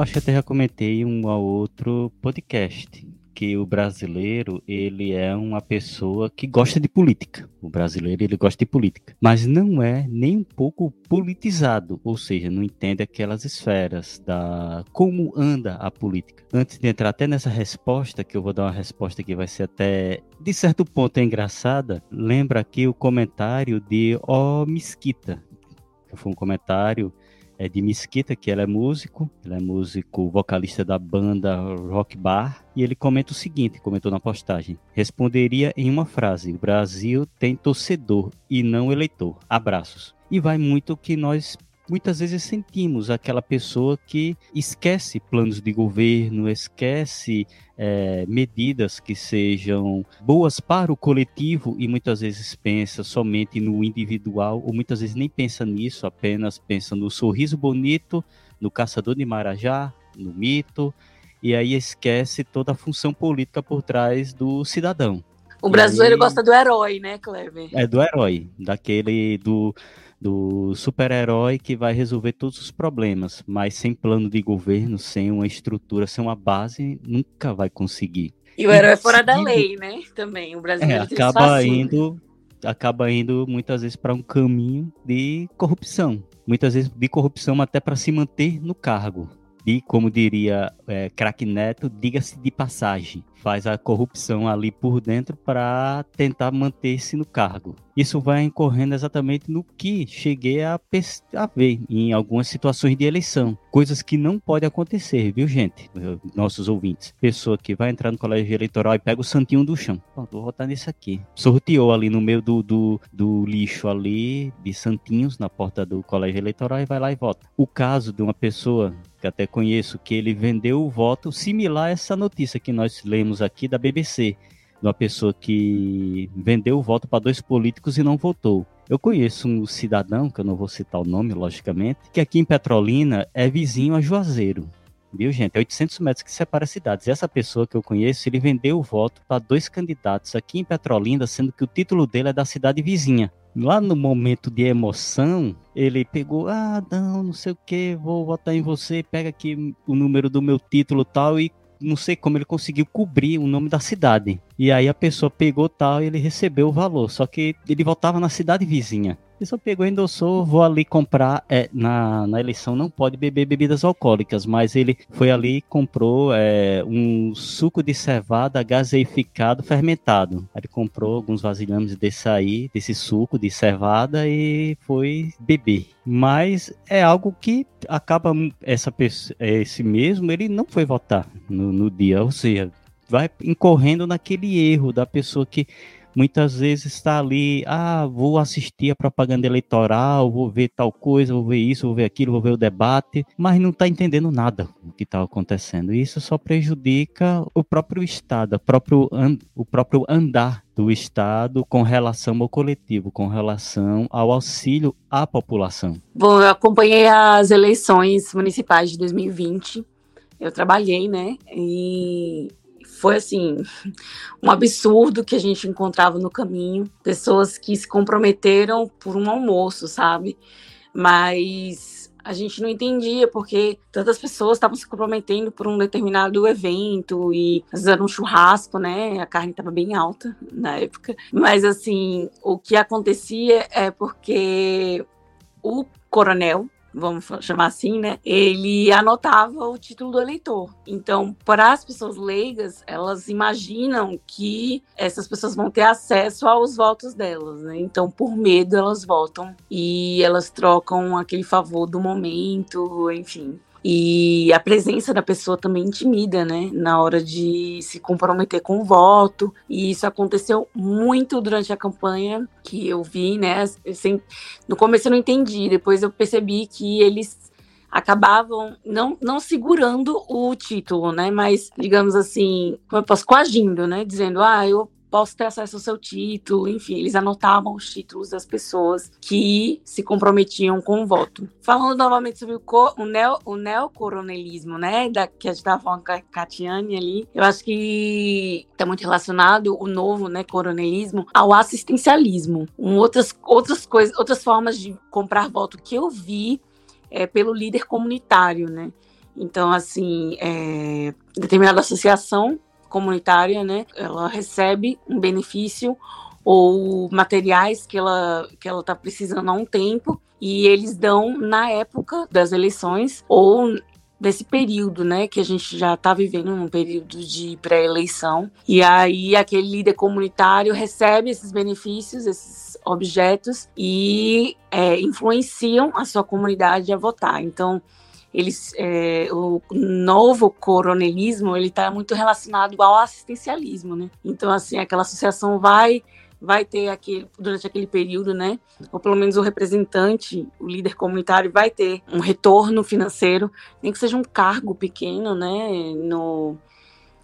[SPEAKER 2] Acho que até já comentei um ou outro podcast que o brasileiro ele é uma pessoa que gosta de política. O brasileiro ele gosta de política, mas não é nem um pouco politizado, ou seja, não entende aquelas esferas da como anda a política. Antes de entrar até nessa resposta, que eu vou dar uma resposta que vai ser até de certo ponto é engraçada, lembra aqui o comentário de O Mesquita, foi um comentário é de Mesquita, que ele é músico, ele é músico vocalista da banda Rock Bar, e ele comenta o seguinte, comentou na postagem: responderia em uma frase: Brasil tem torcedor e não eleitor. Abraços. E vai muito o que nós muitas vezes sentimos aquela pessoa que esquece planos de governo, esquece é, medidas que sejam boas para o coletivo e muitas vezes pensa somente no individual, ou muitas vezes nem pensa nisso, apenas pensa no sorriso bonito, no caçador de Marajá, no mito, e aí esquece toda a função política por trás do cidadão.
[SPEAKER 4] O brasileiro aí, gosta do herói, né, Kleber?
[SPEAKER 2] É do herói, daquele do do super-herói que vai resolver todos os problemas, mas sem plano de governo, sem uma estrutura, sem uma base, nunca vai conseguir.
[SPEAKER 4] E o herói é fora da lei, né? Também, o brasileiro
[SPEAKER 2] é, acaba indo, acaba indo muitas vezes para um caminho de corrupção, muitas vezes de corrupção até para se manter no cargo. E como diria é, Crack Neto, diga-se de passagem faz a corrupção ali por dentro para tentar manter-se no cargo. Isso vai incorrendo exatamente no que cheguei a, a, ver em algumas situações de eleição. Coisas que não podem acontecer, viu, gente? Nossos ouvintes. Pessoa que vai entrar no colégio eleitoral e pega o santinho do chão. Vou votar nesse aqui. Sorteou ali no meio do, do, do lixo ali, de santinhos, na porta do colégio eleitoral e vai lá e vota. O caso de uma pessoa que até conheço, que ele vendeu o voto similar a essa notícia que nós lemos aqui da BBC, de uma pessoa que vendeu o voto para dois políticos e não votou. Eu conheço um cidadão, que eu não vou citar o nome, logicamente, que aqui em Petrolina é vizinho a Juazeiro. Viu, gente? É 800 metros que separa as cidades. E essa pessoa que eu conheço, ele vendeu o voto para dois candidatos aqui em Petrolina, sendo que o título dele é da cidade vizinha. Lá no momento de emoção, ele pegou, ah, não, não sei o que, vou votar em você, pega aqui o número do meu título tal, e não sei como ele conseguiu cobrir o nome da cidade. E aí a pessoa pegou tal e ele recebeu o valor, só que ele voltava na cidade vizinha. Ele só pegou, endossou, vou ali comprar. É, na, na eleição não pode beber bebidas alcoólicas, mas ele foi ali e comprou é, um suco de cevada gaseificado fermentado. Ele comprou alguns vasilhames desse aí, desse suco de cevada e foi beber. Mas é algo que acaba essa esse mesmo, ele não foi votar no, no dia, ou seja, vai incorrendo naquele erro da pessoa que muitas vezes está ali, ah, vou assistir a propaganda eleitoral, vou ver tal coisa, vou ver isso, vou ver aquilo, vou ver o debate, mas não está entendendo nada do que está acontecendo. E isso só prejudica o próprio Estado, o próprio, o próprio andar do Estado com relação ao coletivo, com relação ao auxílio à população.
[SPEAKER 4] Bom, eu acompanhei as eleições municipais de 2020. Eu trabalhei, né? E foi assim um absurdo que a gente encontrava no caminho, pessoas que se comprometeram por um almoço, sabe? Mas a gente não entendia porque tantas pessoas estavam se comprometendo por um determinado evento e fizeram um churrasco, né? A carne estava bem alta na época. Mas assim, o que acontecia é porque o coronel vamos chamar assim, né? Ele anotava o título do eleitor. Então, para as pessoas leigas, elas imaginam que essas pessoas vão ter acesso aos votos delas, né? Então, por medo, elas votam e elas trocam aquele favor do momento, enfim. E a presença da pessoa também intimida, né? Na hora de se comprometer com o voto. E isso aconteceu muito durante a campanha que eu vi, né? Assim, no começo eu não entendi, depois eu percebi que eles acabavam não, não segurando o título, né? Mas, digamos assim, como eu posso, coagindo, né? Dizendo, ah, eu posso ter acesso ao seu título, enfim, eles anotavam os títulos das pessoas que se comprometiam com o voto. Falando novamente sobre o, o, neo, o neocoronelismo, né, da, que a gente estava falando com a Catiane ali, eu acho que está muito relacionado o novo, né, coronelismo ao assistencialismo. Um, outras, outras coisas, outras formas de comprar voto que eu vi é, pelo líder comunitário, né, então, assim, é, determinada associação comunitária, né, ela recebe um benefício ou materiais que ela que ela está precisando há um tempo e eles dão na época das eleições ou desse período, né, que a gente já está vivendo um período de pré-eleição, e aí aquele líder comunitário recebe esses benefícios, esses objetos e é, influenciam a sua comunidade a votar. Então, eles, é, o novo coronelismo ele está muito relacionado ao assistencialismo, né? Então, assim, aquela associação vai vai ter aquele durante aquele período, né? Ou pelo menos o representante, o líder comunitário vai ter um retorno financeiro, nem que seja um cargo pequeno, né? No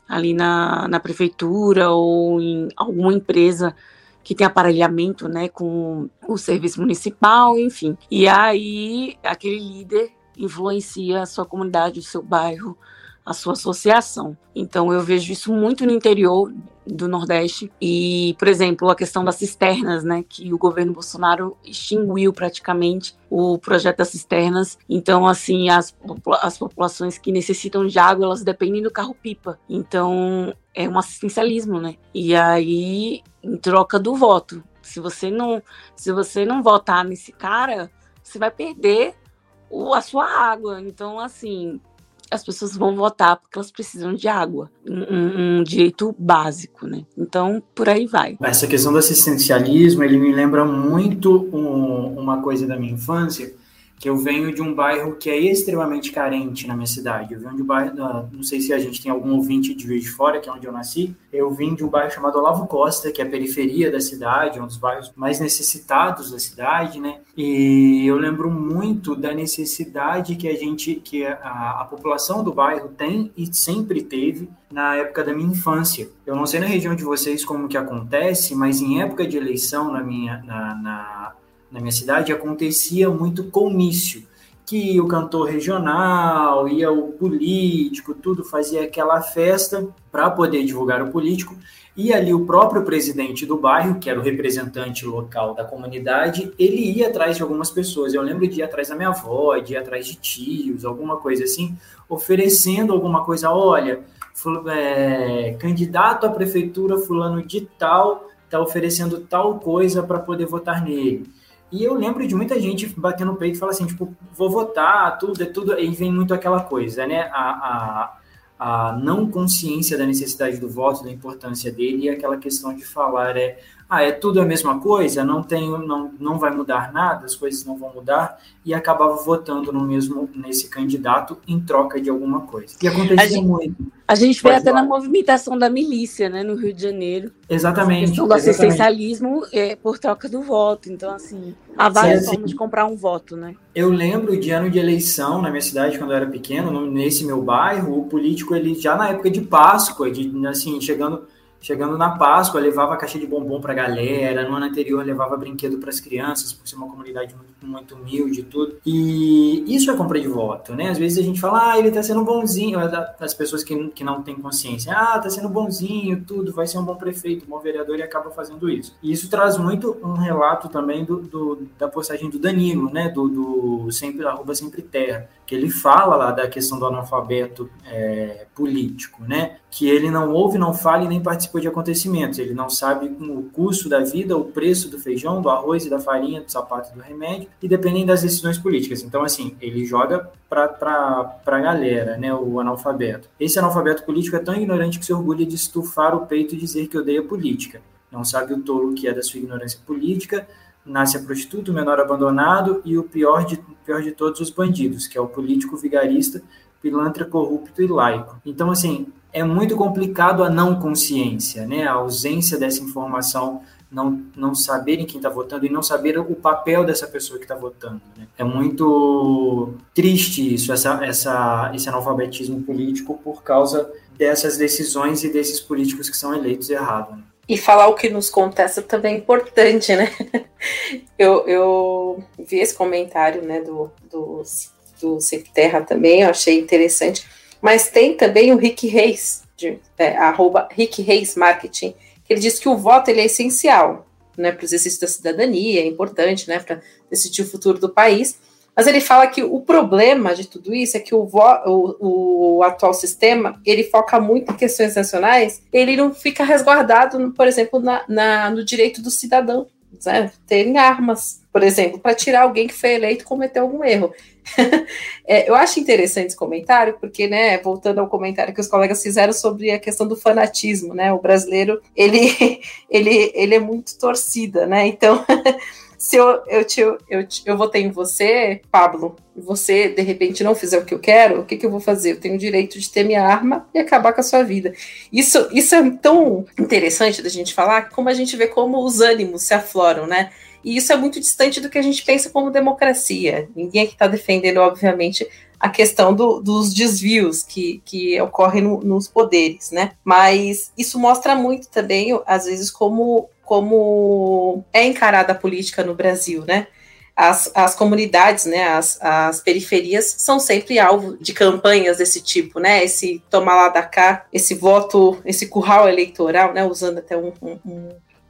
[SPEAKER 4] ali na, na prefeitura ou em alguma empresa que tem aparelhamento, né, com o serviço municipal, enfim. E aí aquele líder influencia a sua comunidade, o seu bairro, a sua associação. Então eu vejo isso muito no interior do Nordeste e, por exemplo, a questão das cisternas, né, que o governo Bolsonaro extinguiu praticamente o projeto das cisternas. Então, assim, as, as populações que necessitam de água, elas dependem do carro-pipa. Então, é um assistencialismo, né? E aí, em troca do voto, se você não, se você não votar nesse cara, você vai perder o, a sua água. Então, assim, as pessoas vão votar porque elas precisam de água, um, um, direito básico, né? Então, por aí vai.
[SPEAKER 3] Essa questão do assistencialismo, ele me lembra muito um, uma coisa da minha infância, que eu venho de um bairro que é extremamente carente na minha cidade. Eu venho de um bairro, não sei se a gente tem algum ouvinte de Juiz de Fora, que é onde eu nasci. Eu vim de um bairro chamado Olavo Costa, que é a periferia da cidade, um dos bairros mais necessitados da cidade, né? E eu lembro muito da necessidade que a gente, que a, a população do bairro tem e sempre teve na época da minha infância. Eu não sei na região de vocês como que acontece, mas em época de eleição na minha na, na na minha cidade acontecia muito comício, que o cantor regional, ia o político, tudo fazia aquela festa para poder divulgar o político, e ali o próprio presidente do bairro, que era o representante local da comunidade, ele ia atrás de algumas pessoas. Eu lembro de ir atrás da minha avó, de ir atrás de tios, alguma coisa assim, oferecendo alguma coisa. Olha, é, candidato à prefeitura fulano de tal está oferecendo tal coisa para poder votar nele. E eu lembro de muita gente batendo no peito e falar assim, tipo, vou votar, tudo, é tudo. E vem muito aquela coisa, né? A, a, a não consciência da necessidade do voto, da importância dele, e aquela questão de falar é ah, é tudo a mesma coisa, não tem, não, não vai mudar nada, as coisas não vão mudar, e acabava votando no mesmo nesse candidato em troca de alguma coisa. E acontecia a gente, muito.
[SPEAKER 4] A gente vê até na movimentação da milícia, né, no Rio de Janeiro.
[SPEAKER 3] Exatamente.
[SPEAKER 4] Questão do assistencialismo é por troca do voto. Então, assim, há várias Sim, formas de comprar um voto, né?
[SPEAKER 3] Eu lembro de ano de eleição na minha cidade, quando eu era pequeno, nesse meu bairro, o político, ele já na época de Páscoa, de, assim, chegando Chegando na Páscoa, levava caixa de bombom para a galera. No ano anterior, levava brinquedo para as crianças, por ser uma comunidade muito, muito humilde e tudo. E isso é compra de voto, né? Às vezes a gente fala, ah, ele está sendo bonzinho. As pessoas que, que não têm consciência, ah, está sendo bonzinho, tudo, vai ser um bom prefeito, um bom vereador e acaba fazendo isso. E isso traz muito um relato também do, do da postagem do Danilo, né? Do, do sempre, arroba sempre terra, que ele fala lá da questão do analfabeto é, político, né? Que ele não ouve, não fala e nem participa de acontecimentos. Ele não sabe o custo da vida, o preço do feijão, do arroz e da farinha, do sapato e do remédio, e dependem das decisões políticas. Então, assim, ele joga para a galera, né, o analfabeto. Esse analfabeto político é tão ignorante que se orgulha de estufar o peito e dizer que odeia política. Não sabe o tolo que é da sua ignorância política, nasce a prostituta, o menor abandonado e o pior de, pior de todos os bandidos, que é o político vigarista, pilantra corrupto e laico. Então, assim, é muito complicado a não consciência, né? A ausência dessa informação, não, não saberem quem está votando e não saber o papel dessa pessoa que está votando. Né? É muito triste isso, essa, essa, esse analfabetismo político por causa dessas decisões e desses políticos que são eleitos errados. Né?
[SPEAKER 5] E falar o que nos contesta também é importante, né? Eu, eu vi esse comentário né, do, do, do Terra também, eu achei interessante mas tem também o Rick Reis, de, é, arroba Rick Reis Marketing, que ele diz que o voto ele é essencial né, para o exercício da cidadania, é importante né, para decidir o futuro do país. Mas ele fala que o problema de tudo isso é que o, o, o, atual sistema ele foca muito em questões nacionais, ele não fica resguardado, por exemplo, na, na no direito do cidadão né, terem armas, por exemplo, para tirar alguém que foi eleito e cometeu algum erro. é, eu acho interessante esse comentário, porque, né, voltando ao comentário que os colegas fizeram sobre a questão do fanatismo, né, o brasileiro, ele, ele, ele é muito torcida, né, então se eu, eu, te, eu, eu votei em você, Pablo, e você de repente não fizer o que eu quero, o que, que eu vou fazer? Eu tenho o direito de ter minha arma e acabar com a sua vida. Isso, isso é tão interessante da gente falar, como a gente vê como os ânimos se afloram, né? E isso é muito distante do que a gente pensa como democracia. Ninguém aqui está defendendo, obviamente, a questão do, dos desvios que, que ocorrem no, nos poderes, né? Mas isso mostra muito também, às vezes, como como é encarada a política no Brasil, né? As, as comunidades, né, as, as periferias são sempre alvo de campanhas desse tipo, né? Esse tomar lá da cá, esse voto, esse curral eleitoral, né? Usando até um, um,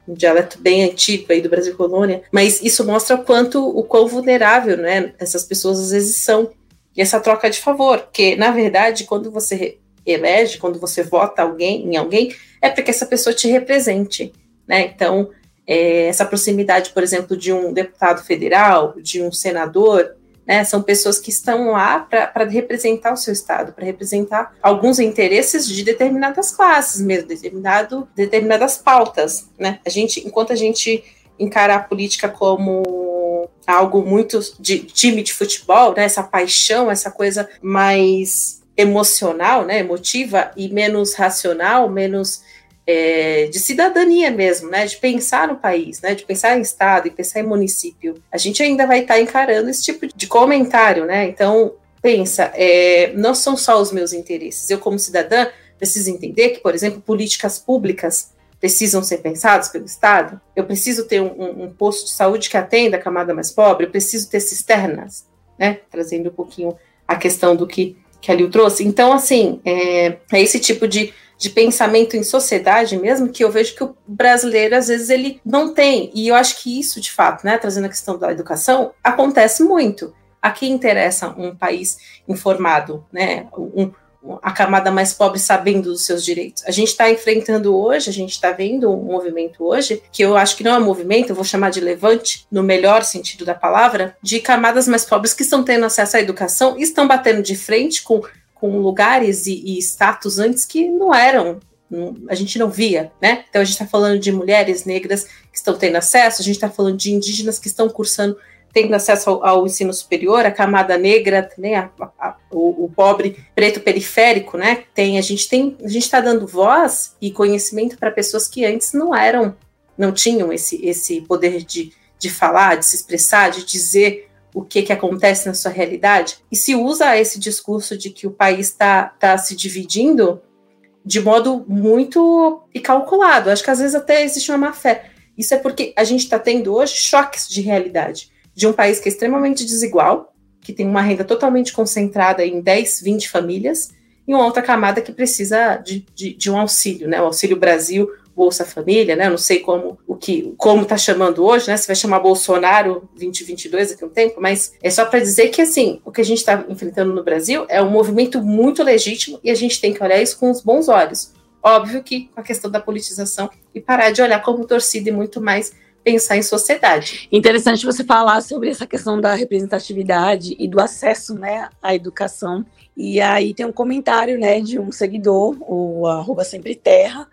[SPEAKER 5] um dialeto bem antigo aí do Brasil colônia, mas isso mostra quanto o quão vulnerável, né? Essas pessoas às vezes são e essa troca de favor, porque na verdade quando você elege, quando você vota alguém em alguém, é para que essa pessoa te represente né? Então, é, essa proximidade, por exemplo, de um deputado federal, de um senador, né, são pessoas que estão lá para representar o seu estado, para representar alguns interesses de determinadas classes mesmo, determinado, determinadas pautas, né? A gente, enquanto a gente encara a política como algo muito de time de futebol, né, essa paixão, essa coisa mais emocional, né, emotiva e menos racional, menos é, de cidadania mesmo, né, de pensar no país, né, de pensar em estado e pensar em município, a gente ainda vai estar tá encarando esse tipo de comentário, né? Então pensa, é, não são só os meus interesses. Eu como cidadã preciso entender que, por exemplo, políticas públicas precisam ser pensadas pelo Estado. Eu preciso ter um, um, posto de saúde que atenda a camada mais pobre. Eu preciso ter cisternas, né? Trazendo um pouquinho a questão do que que a trouxe. Então, assim, é, é esse tipo de de pensamento em sociedade mesmo, que eu vejo que o brasileiro, às vezes, ele não tem. E eu acho que isso, de fato, né, trazendo a questão da educação, acontece muito. A quem interessa um país informado, né, um, a camada mais pobre sabendo dos seus direitos. A gente está enfrentando hoje, a gente está vendo um movimento hoje, que eu acho que não é um movimento, eu vou chamar de levante, no melhor sentido da palavra, de camadas mais pobres que estão tendo acesso à educação e estão batendo de frente com com lugares e, e status antes que não eram a gente não via, né? Então a gente está falando de mulheres negras que estão tendo acesso, a gente está falando de indígenas que estão cursando, tendo acesso ao, ao ensino superior, a camada negra, também a, a, o, o, pobre preto periférico, né? Tem a gente tem a gente está dando voz e conhecimento para pessoas que antes não eram, não tinham esse esse poder de, de falar, de se expressar, de dizer o que, que acontece na sua realidade, e se usa esse discurso de que o país está tá se dividindo de modo muito calculado. Acho que às vezes até existe uma má fé. Isso é porque a gente está tendo hoje choques de realidade de um país que é extremamente desigual, que tem uma renda totalmente concentrada em 10, 20 famílias, e uma outra camada que precisa de, de, de um auxílio, né? O Auxílio Brasil, Bolsa Família, né? não sei como o que como está chamando hoje, né? Se vai chamar Bolsonaro 2022 daqui a um tempo, mas é só para dizer que assim o que a gente está enfrentando no Brasil é um movimento muito legítimo e a gente tem que olhar isso com os bons olhos. Óbvio que com a questão da politização e parar de olhar como torcida e muito mais pensar em sociedade.
[SPEAKER 4] Interessante você falar sobre essa questão da representatividade e do acesso, né, à educação. E aí tem um comentário, né, de um seguidor, o arroba sempre terra,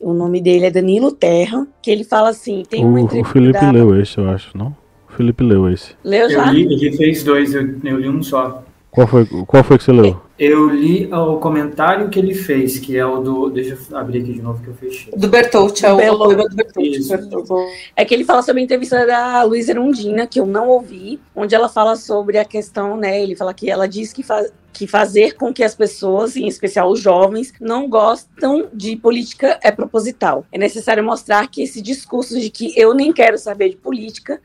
[SPEAKER 4] o nome dele é Danilo Terra, que ele fala assim, tem
[SPEAKER 1] o, O Felipe da... leu esse, eu acho, não? O Felipe leu esse.
[SPEAKER 3] Leu já? Eu li, ele fez dois, eu, eu li um só.
[SPEAKER 1] Qual foi, qual foi que você leu?
[SPEAKER 3] Eu li o comentário que ele fez, que é o do. Deixa eu abrir aqui de novo que eu fechei.
[SPEAKER 5] Do Bertolt, é o
[SPEAKER 4] Belo, do Bertolt. É que ele fala sobre a entrevista da Luísa Erundina, que eu não ouvi, onde ela fala sobre a questão, né? Ele fala que ela diz que faz, que fazer com que as pessoas, em especial os jovens, não gostam de política é proposital. É necessário mostrar que esse discurso de que eu nem quero saber de política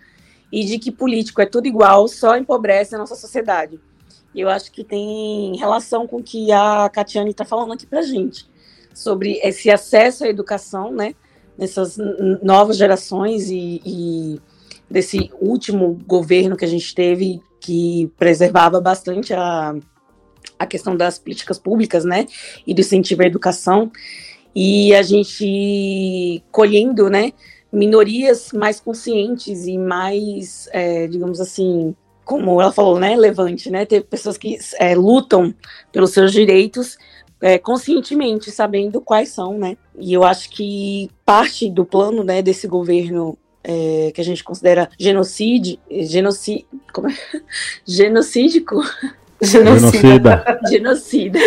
[SPEAKER 4] e de que político é tudo igual só empobrece a nossa sociedade. Eu acho que tem relação com o que a Catiane está falando aqui para gente, sobre esse acesso à educação, né, nessas novas gerações e, e desse último governo que a gente teve, que preservava bastante a, a questão das políticas públicas, né, e do incentivo à educação, e a gente colhendo, né, minorias mais conscientes e mais, é, digamos assim, como ela falou, né, levante, né, ter pessoas que é, lutam pelos seus direitos é, conscientemente, sabendo quais são, né, e eu acho que parte do plano, né, desse governo é, que a gente considera genocídio, genocídio, como é? genocídico,
[SPEAKER 1] genocida,
[SPEAKER 4] genocida,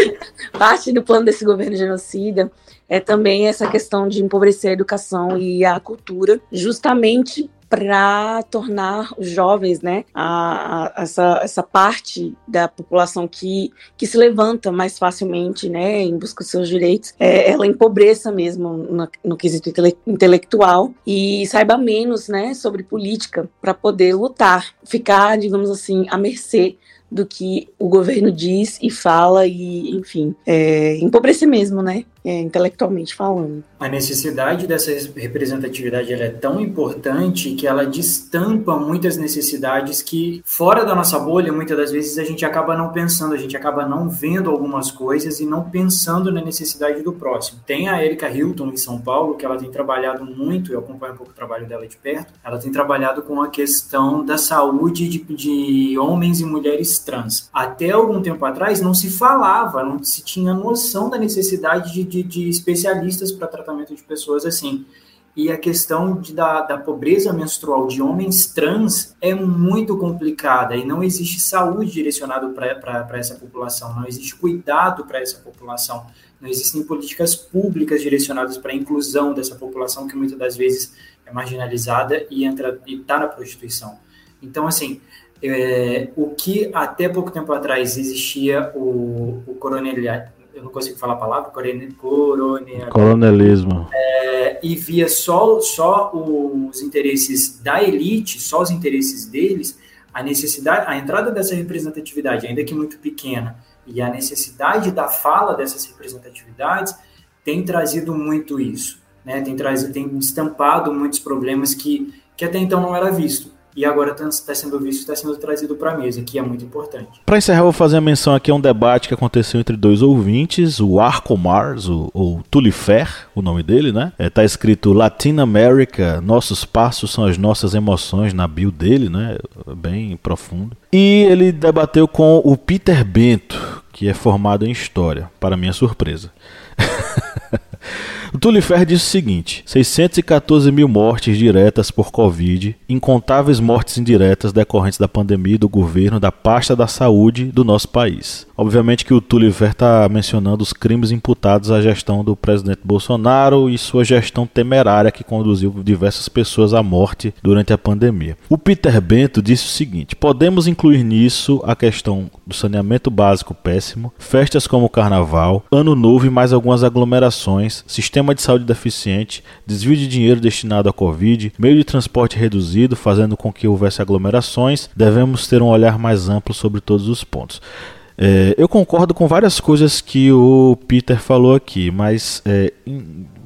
[SPEAKER 4] parte do plano desse governo genocida é também essa questão de empobrecer a educação e a cultura, justamente para tornar os jovens, né, a, a, essa, essa parte da população que, que se levanta mais facilmente, né, em busca dos seus direitos, é, ela empobreça mesmo no, no quesito intele intelectual e saiba menos, né, sobre política para poder lutar, ficar, digamos assim, à mercê do que o governo diz e fala e, enfim, é, empobrecer mesmo, né? É, intelectualmente falando.
[SPEAKER 3] A necessidade dessa representatividade é tão importante que ela destampa muitas necessidades que, fora da nossa bolha, muitas das vezes a gente acaba não pensando, a gente acaba não vendo algumas coisas e não pensando na necessidade do próximo. Tem a Erika Hilton em São Paulo, que ela tem trabalhado muito, eu acompanho um pouco o trabalho dela de perto, ela tem trabalhado com a questão da saúde de, de homens e mulheres trans. Até algum tempo atrás não se falava, não se tinha noção da necessidade de de, de especialistas para tratamento de pessoas assim. E a questão de, da, da pobreza menstrual de homens trans é muito complicada e não existe saúde direcionada para essa população, não existe cuidado para essa população, não existem políticas públicas direcionadas para a inclusão dessa população que muitas das vezes é marginalizada e entra e está na prostituição. Então, assim, é, o que até pouco tempo atrás existia o, o coroneliato, eu não consigo falar a palavra, coronelismo,
[SPEAKER 1] coronelismo.
[SPEAKER 3] É, e via só, só os interesses da elite, só os interesses deles, a necessidade, a entrada dessa representatividade, ainda que muito pequena, e a necessidade da fala dessas representatividades tem trazido muito isso, né? Tem trazido, tem estampado muitos problemas que, que até então não era visto e agora está sendo visto, está sendo trazido para a mesa, que é muito importante.
[SPEAKER 1] Para encerrar, vou fazer a menção aqui a um debate que aconteceu entre dois ouvintes, o Arco Mars, o, ou Tulifer, o nome dele, né? É, tá escrito Latin America, nossos passos são as nossas emoções na bio dele, né? Bem profundo. E ele debateu com o Peter Bento, que é formado em História, para minha surpresa. O Tulifer diz o seguinte: 614 mil mortes diretas por Covid, incontáveis mortes indiretas decorrentes da pandemia do governo da pasta da saúde do nosso país. Obviamente que o Tulifer está mencionando os crimes imputados à gestão do presidente Bolsonaro e sua gestão temerária que conduziu diversas pessoas à morte durante a pandemia. O Peter Bento disse o seguinte: podemos incluir nisso a questão do saneamento básico péssimo, festas como o carnaval, ano novo e mais algumas aglomerações, sistema sistema de saúde deficiente, desvio de dinheiro destinado à Covid, meio de transporte reduzido, fazendo com que houvesse aglomerações, devemos ter um olhar mais amplo sobre todos os pontos. É, eu concordo com várias coisas que o Peter falou aqui, mas é,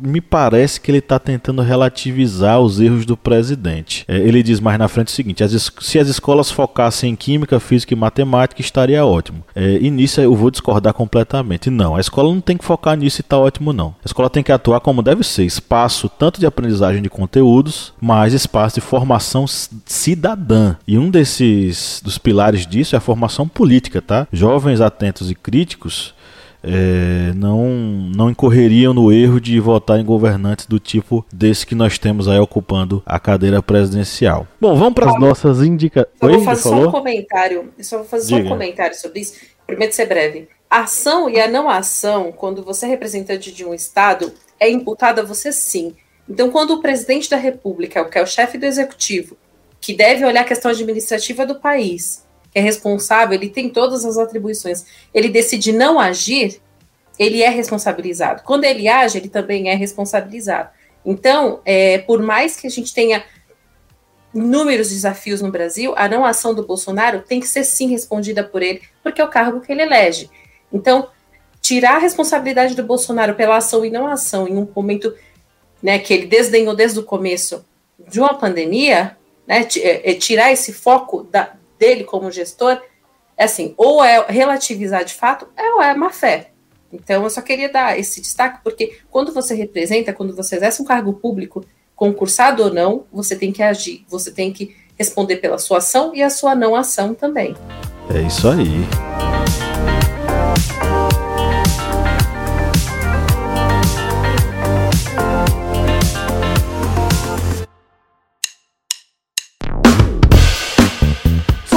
[SPEAKER 1] me parece que ele está tentando relativizar os erros do presidente. É, ele diz mais na frente o seguinte: as, se as escolas focassem em química, física e matemática, estaria ótimo. É, e nisso eu vou discordar completamente. Não, a escola não tem que focar nisso e está ótimo, não. A escola tem que atuar como deve ser: espaço tanto de aprendizagem de conteúdos, mas espaço de formação cidadã. E um desses dos pilares disso é a formação política, tá? Jovens atentos e críticos é, não, não incorreriam no erro de votar em governantes do tipo desse que nós temos aí ocupando a cadeira presidencial. Bom, vamos para as nossas indicações.
[SPEAKER 5] Eu vou fazer só um comentário. Eu só vou fazer Diga. só um comentário sobre isso. Prometo ser breve. A ação e a não ação, quando você é representante de um Estado, é imputada a você sim. Então, quando o presidente da República, que é o chefe do executivo, que deve olhar a questão administrativa do país, é responsável, ele tem todas as atribuições, ele decide não agir, ele é responsabilizado. Quando ele age, ele também é responsabilizado. Então, é, por mais que a gente tenha inúmeros desafios no Brasil, a não ação do Bolsonaro tem que ser sim respondida por ele, porque é o cargo que ele elege. Então, tirar a responsabilidade do Bolsonaro pela ação e não ação em um momento né, que ele desdenhou desde o começo de uma pandemia, né, é, é tirar esse foco da, dele como gestor, é assim, ou é relativizar de fato, é, ou é má fé. Então, eu só queria dar esse destaque, porque quando você representa, quando você exerce um cargo público, concursado ou não, você tem que agir, você tem que responder pela sua ação e a sua não ação também.
[SPEAKER 1] É isso aí.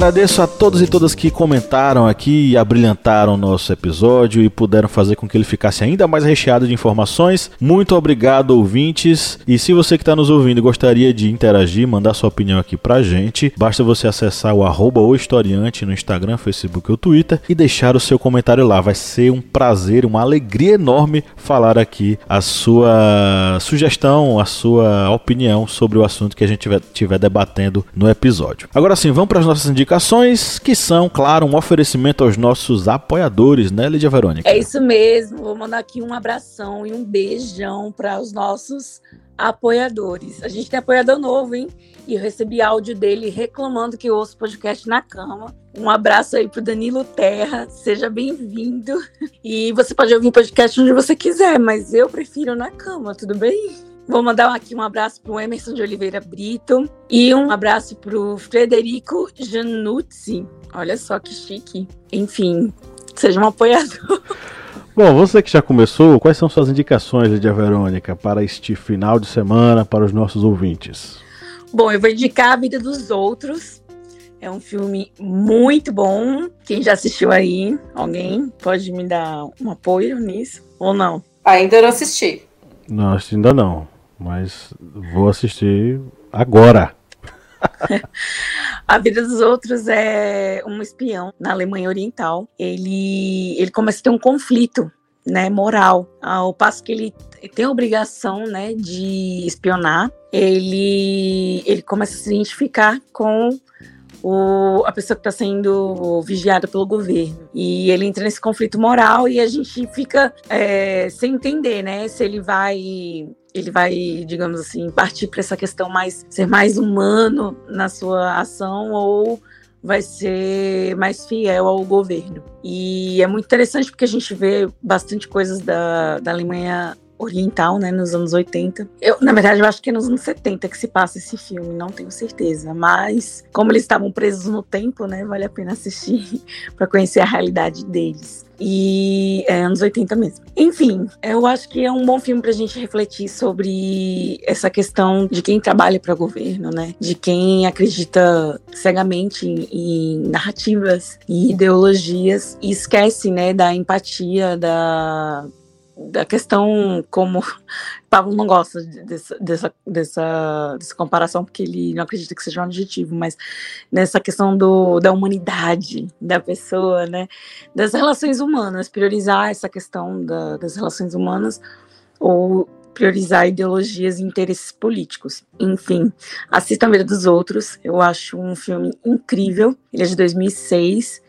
[SPEAKER 1] Agradeço a todos e todas que comentaram aqui e abrilhantaram o nosso episódio e puderam fazer com que ele ficasse ainda mais recheado de informações. Muito obrigado, ouvintes. E se você que está nos ouvindo gostaria de interagir, mandar sua opinião aqui pra gente, basta você acessar o arroba historiante no Instagram, Facebook ou Twitter e deixar o seu comentário lá. Vai ser um prazer, uma alegria enorme falar aqui a sua sugestão, a sua opinião sobre o assunto que a gente estiver debatendo no episódio. Agora sim, vamos para as nossas indicações, que são, claro, um oferecimento aos nossos apoiadores, né, Lídia Verônica?
[SPEAKER 4] É isso mesmo. Vou mandar aqui um abração e um beijão para os nossos apoiadores. A gente tem apoiador novo, hein? E eu recebi áudio dele reclamando que eu ouço podcast na cama. Um abraço aí pro Danilo Terra, seja bem-vindo. E você pode ouvir podcast onde você quiser, mas eu prefiro na cama, tudo bem? Vou mandar aqui um abraço para o Emerson de Oliveira Brito e um abraço para o Frederico Januzzi. Olha só que chique. Enfim, seja um apoiador.
[SPEAKER 1] Bom, você que já começou, quais são suas indicações, Lidia Verônica, para este final de semana para os nossos ouvintes?
[SPEAKER 4] Bom, eu vou indicar A Vida dos Outros. É um filme muito bom. Quem já assistiu aí? Alguém pode me dar um apoio nisso ou não?
[SPEAKER 5] Ainda não assisti.
[SPEAKER 1] Não, ainda não mas vou assistir agora.
[SPEAKER 4] A vida dos outros é um espião na Alemanha Oriental. Ele, ele começa a ter um conflito né, moral, ao passo que ele tem a obrigação né, de espionar, ele, ele começa a se identificar com o, a pessoa que está sendo vigiada pelo governo. E ele entra nesse conflito moral e a gente fica é, sem entender, né? Se ele vai ele vai, digamos assim, partir para essa questão mais ser mais humano na sua ação ou vai ser mais fiel ao governo. E é muito interessante porque a gente vê bastante coisas da, da Alemanha oriental, né, nos anos 80. Eu, na verdade, eu acho que é nos anos 70 que se passa esse filme, não tenho certeza, mas como eles estavam presos no tempo, né, vale a pena assistir para conhecer a realidade deles. E é anos 80 mesmo. Enfim, eu acho que é um bom filme pra gente refletir sobre essa questão de quem trabalha para governo, né? De quem acredita cegamente em, em narrativas e ideologias e esquece, né, da empatia, da da questão como Pablo não gosta dessa, dessa, dessa, dessa comparação porque ele não acredita que seja um adjetivo, mas nessa questão do, da humanidade da pessoa, né, das relações humanas, priorizar essa questão da, das relações humanas ou priorizar ideologias e interesses políticos. Enfim, assista a Vida dos Outros, eu acho um filme incrível, ele é de 2006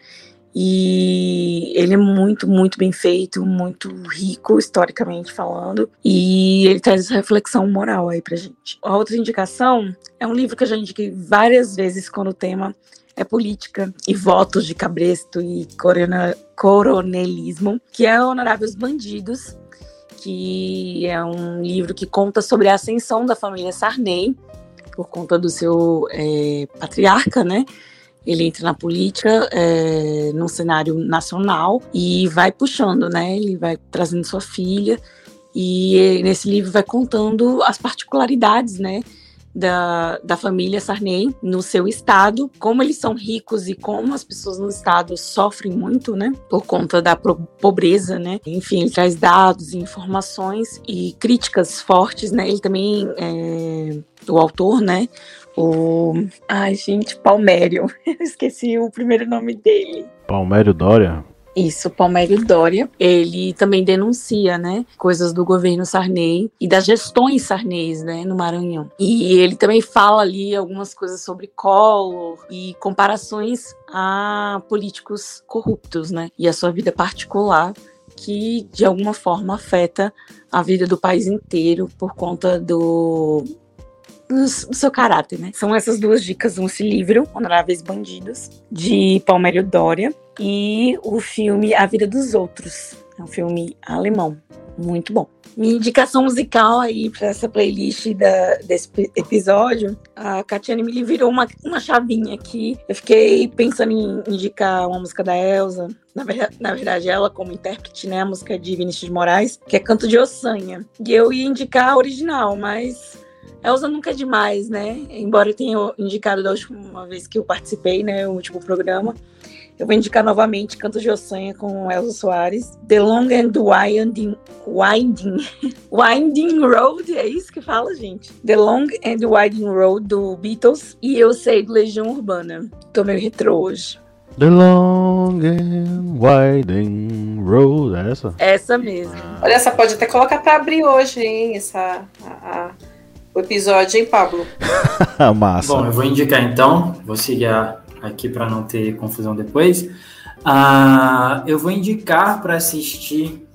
[SPEAKER 4] e ele é muito, muito bem feito, muito rico historicamente falando, e ele traz essa reflexão moral aí pra gente. A outra indicação é um livro que eu já indiquei várias vezes quando o tema é política e votos de cabresto e corona, coronelismo, que é Honoráveis Bandidos, que é um livro que conta sobre a ascensão da família Sarney por conta do seu é, patriarca, né? Ele entra na política é, no cenário nacional e vai puxando, né? Ele vai trazendo sua filha e nesse livro vai contando as particularidades, né? da, da família Sarney no seu estado, como eles são ricos e como as pessoas no estado sofrem muito, né, por conta da pobreza, né. Enfim, ele traz dados, informações e críticas fortes, né. Ele também é, o autor, né, o. Ai, gente, Palmério. esqueci o primeiro nome dele.
[SPEAKER 1] Palmério Dória?
[SPEAKER 4] Isso, Palmério Dória, ele também denuncia, né, coisas do governo Sarney e das gestões Sarneys, né, no Maranhão. E ele também fala ali algumas coisas sobre Collor e comparações a políticos corruptos, né, e a sua vida particular que de alguma forma afeta a vida do país inteiro por conta do do seu caráter, né? São essas duas dicas, um esse livro, Honoráveis Bandidos, de Palmério Dória, e o filme A Vida dos Outros. É um filme alemão, muito bom. Minha indicação musical aí para essa playlist da, desse episódio, a Catiane me virou uma, uma chavinha aqui. Eu fiquei pensando em indicar uma música da Elsa. Na verdade, na verdade, ela como intérprete, né? A música de Vinícius de Moraes, que é Canto de Ossanha. E eu ia indicar a original, mas Elza nunca é demais, né? Embora eu tenha indicado da última vez que eu participei, né? O último programa. Eu vou indicar novamente Canto de Ossanha com Elza Soares. The Long and Winding, Winding, Winding Road, é isso que fala, gente? The Long and Winding Road do Beatles. E eu sei do Legião Urbana. Tô meio retrô hoje.
[SPEAKER 1] The Long and Winding Road, é essa?
[SPEAKER 4] Essa mesmo.
[SPEAKER 5] Olha, essa pode até colocar pra abrir hoje, hein? Essa. A, a o episódio, hein, Pablo?
[SPEAKER 1] Massa.
[SPEAKER 3] Bom, eu vou indicar então, vou seguir aqui para não ter confusão depois. Uh, eu vou indicar para assistir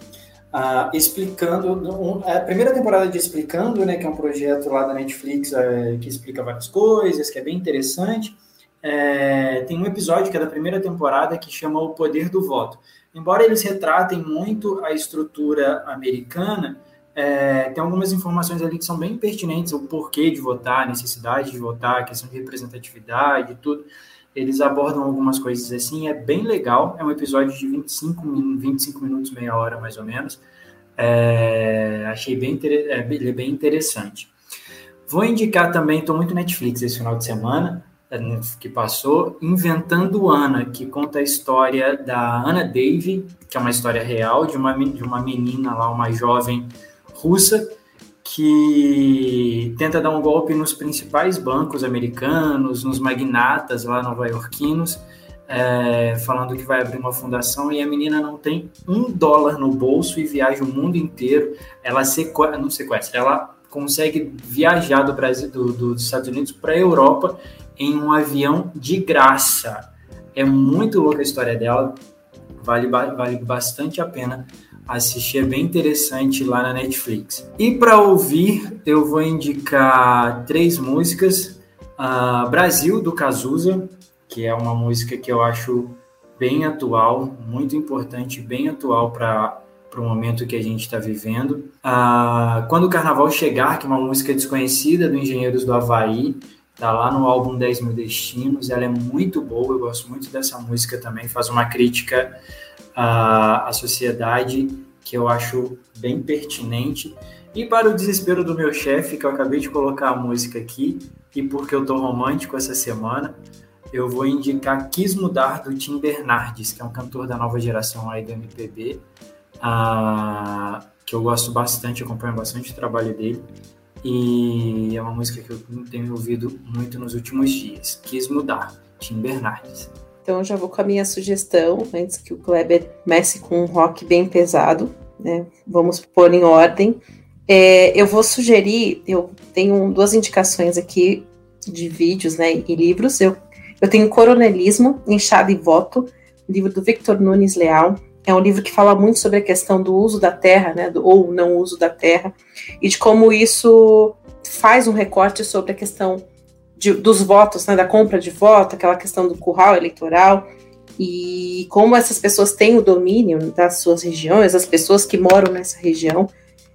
[SPEAKER 3] uh, Explicando, um, a primeira temporada de Explicando, né, que é um projeto lá da Netflix é, que explica várias coisas, que é bem interessante. É, tem um episódio que é da primeira temporada que chama O Poder do Voto. Embora eles retratem muito a estrutura americana, é, tem algumas informações ali que são bem pertinentes, o porquê de votar, a necessidade de votar, a questão de representatividade, tudo. Eles abordam algumas coisas assim, é bem legal. É um episódio de 25, 25 minutos, meia hora mais ou menos. É, achei bem, é, é bem interessante. Vou indicar também, estou muito Netflix esse final de semana, é, que passou, Inventando Ana, que conta a história da Ana Dave, que é uma história real de uma, de uma menina lá, uma jovem russa que tenta dar um golpe nos principais bancos americanos, nos magnatas lá nova-iorquinos, é, falando que vai abrir uma fundação e a menina não tem um dólar no bolso e viaja o mundo inteiro. Ela sequestra, não sequestra, ela consegue viajar do Brasil, do, dos Estados Unidos para a Europa em um avião de graça. É muito louca a história dela, vale, vale bastante a pena assistir, é bem interessante lá na Netflix. E para ouvir, eu vou indicar três músicas. Uh, Brasil, do Cazuza, que é uma música que eu acho bem atual, muito importante, bem atual para o momento que a gente está vivendo. Uh, Quando o Carnaval Chegar, que é uma música desconhecida do Engenheiros do Havaí, tá lá no álbum 10 Mil Destinos, ela é muito boa, eu gosto muito dessa música também, faz uma crítica a, sociedade, que eu acho bem pertinente. E para o desespero do meu chefe, que eu acabei de colocar a música aqui, e porque eu tô romântico essa semana, eu vou indicar Quis Mudar do Tim Bernardes, que é um cantor da nova geração aí do MPB, uh, que eu gosto bastante, acompanho bastante o trabalho dele. E é uma música que eu tenho ouvido muito nos últimos dias. Quis Mudar, Tim Bernardes.
[SPEAKER 5] Então já vou com a minha sugestão, antes que o Kleber comece com um rock bem pesado, né? Vamos pôr em ordem. É, eu vou sugerir, eu tenho duas indicações aqui de vídeos né, e livros. Eu, eu tenho Coronelismo, Enxada e Voto, livro do Victor Nunes Leal. É um livro que fala muito sobre a questão do uso da terra, né, do, ou não uso da terra, e de como isso faz um recorte sobre a questão de, dos votos, né, da compra de voto, aquela questão do curral eleitoral, e como essas pessoas têm o domínio das suas regiões, as pessoas que moram nessa região.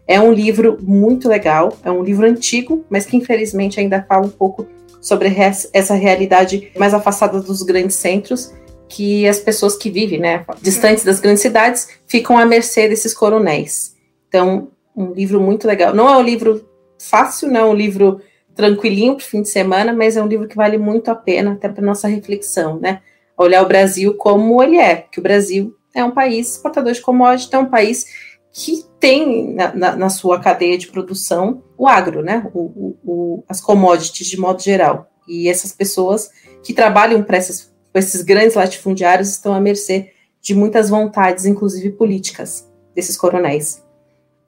[SPEAKER 5] É um livro muito legal, é um livro antigo, mas que infelizmente ainda fala um pouco sobre essa realidade mais afastada dos grandes centros, que as pessoas que vivem, né, distantes das grandes cidades, ficam à mercê desses coronéis. Então, um livro muito legal. Não é um livro fácil, não é um livro tranquilinho para o fim de semana, mas é um livro que vale muito a pena até para nossa reflexão, né? Olhar o Brasil como ele é, que o Brasil é um país exportador de commodities, é um país que tem na, na, na, sua cadeia de produção o agro, né? O, o, o, as commodities de modo geral. E essas pessoas que trabalham para esses grandes latifundiários estão à mercê de muitas vontades, inclusive políticas, desses coronéis.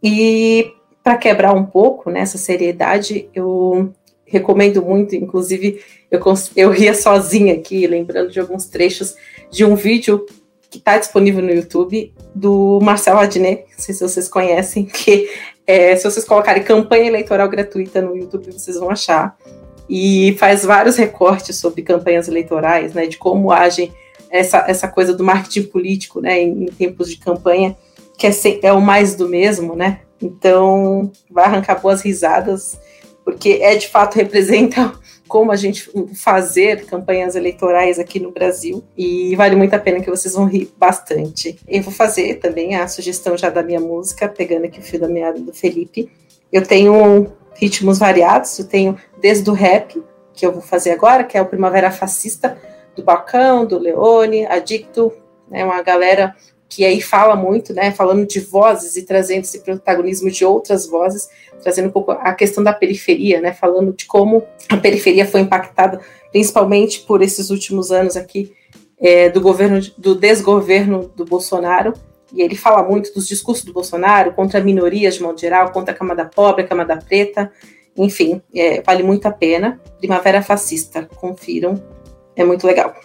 [SPEAKER 5] E para quebrar um pouco nessa né, seriedade, eu recomendo muito, inclusive eu, eu ria sozinha aqui, lembrando de alguns trechos de um vídeo que está disponível no YouTube, do Marcelo Adnet, não sei se vocês conhecem, que é, se vocês colocarem campanha eleitoral gratuita no YouTube, vocês vão achar. E faz vários recortes sobre campanhas eleitorais, né, de como agem essa, essa coisa do marketing político, né, em, em tempos de campanha, que é, é o mais do mesmo, né? Então, vai arrancar boas risadas, porque é de fato representa como a gente fazer campanhas eleitorais aqui no Brasil e vale muito a pena que vocês vão rir bastante. Eu vou fazer também a sugestão já da minha música, pegando aqui o fio da meada do Felipe. Eu tenho ritmos variados, eu tenho desde o rap, que eu vou fazer agora, que é o Primavera Fascista, do Balcão, do Leone, Adicto, né, uma galera que aí fala muito, né, falando de vozes e trazendo esse protagonismo de outras vozes, trazendo um pouco a questão da periferia, né, falando de como a periferia foi impactada, principalmente por esses últimos anos aqui é, do governo, do desgoverno do Bolsonaro, e ele fala muito dos discursos do Bolsonaro contra minorias de modo geral, contra a camada pobre, a camada preta, enfim, é, vale muito a pena. Primavera Fascista, confiram, é muito legal.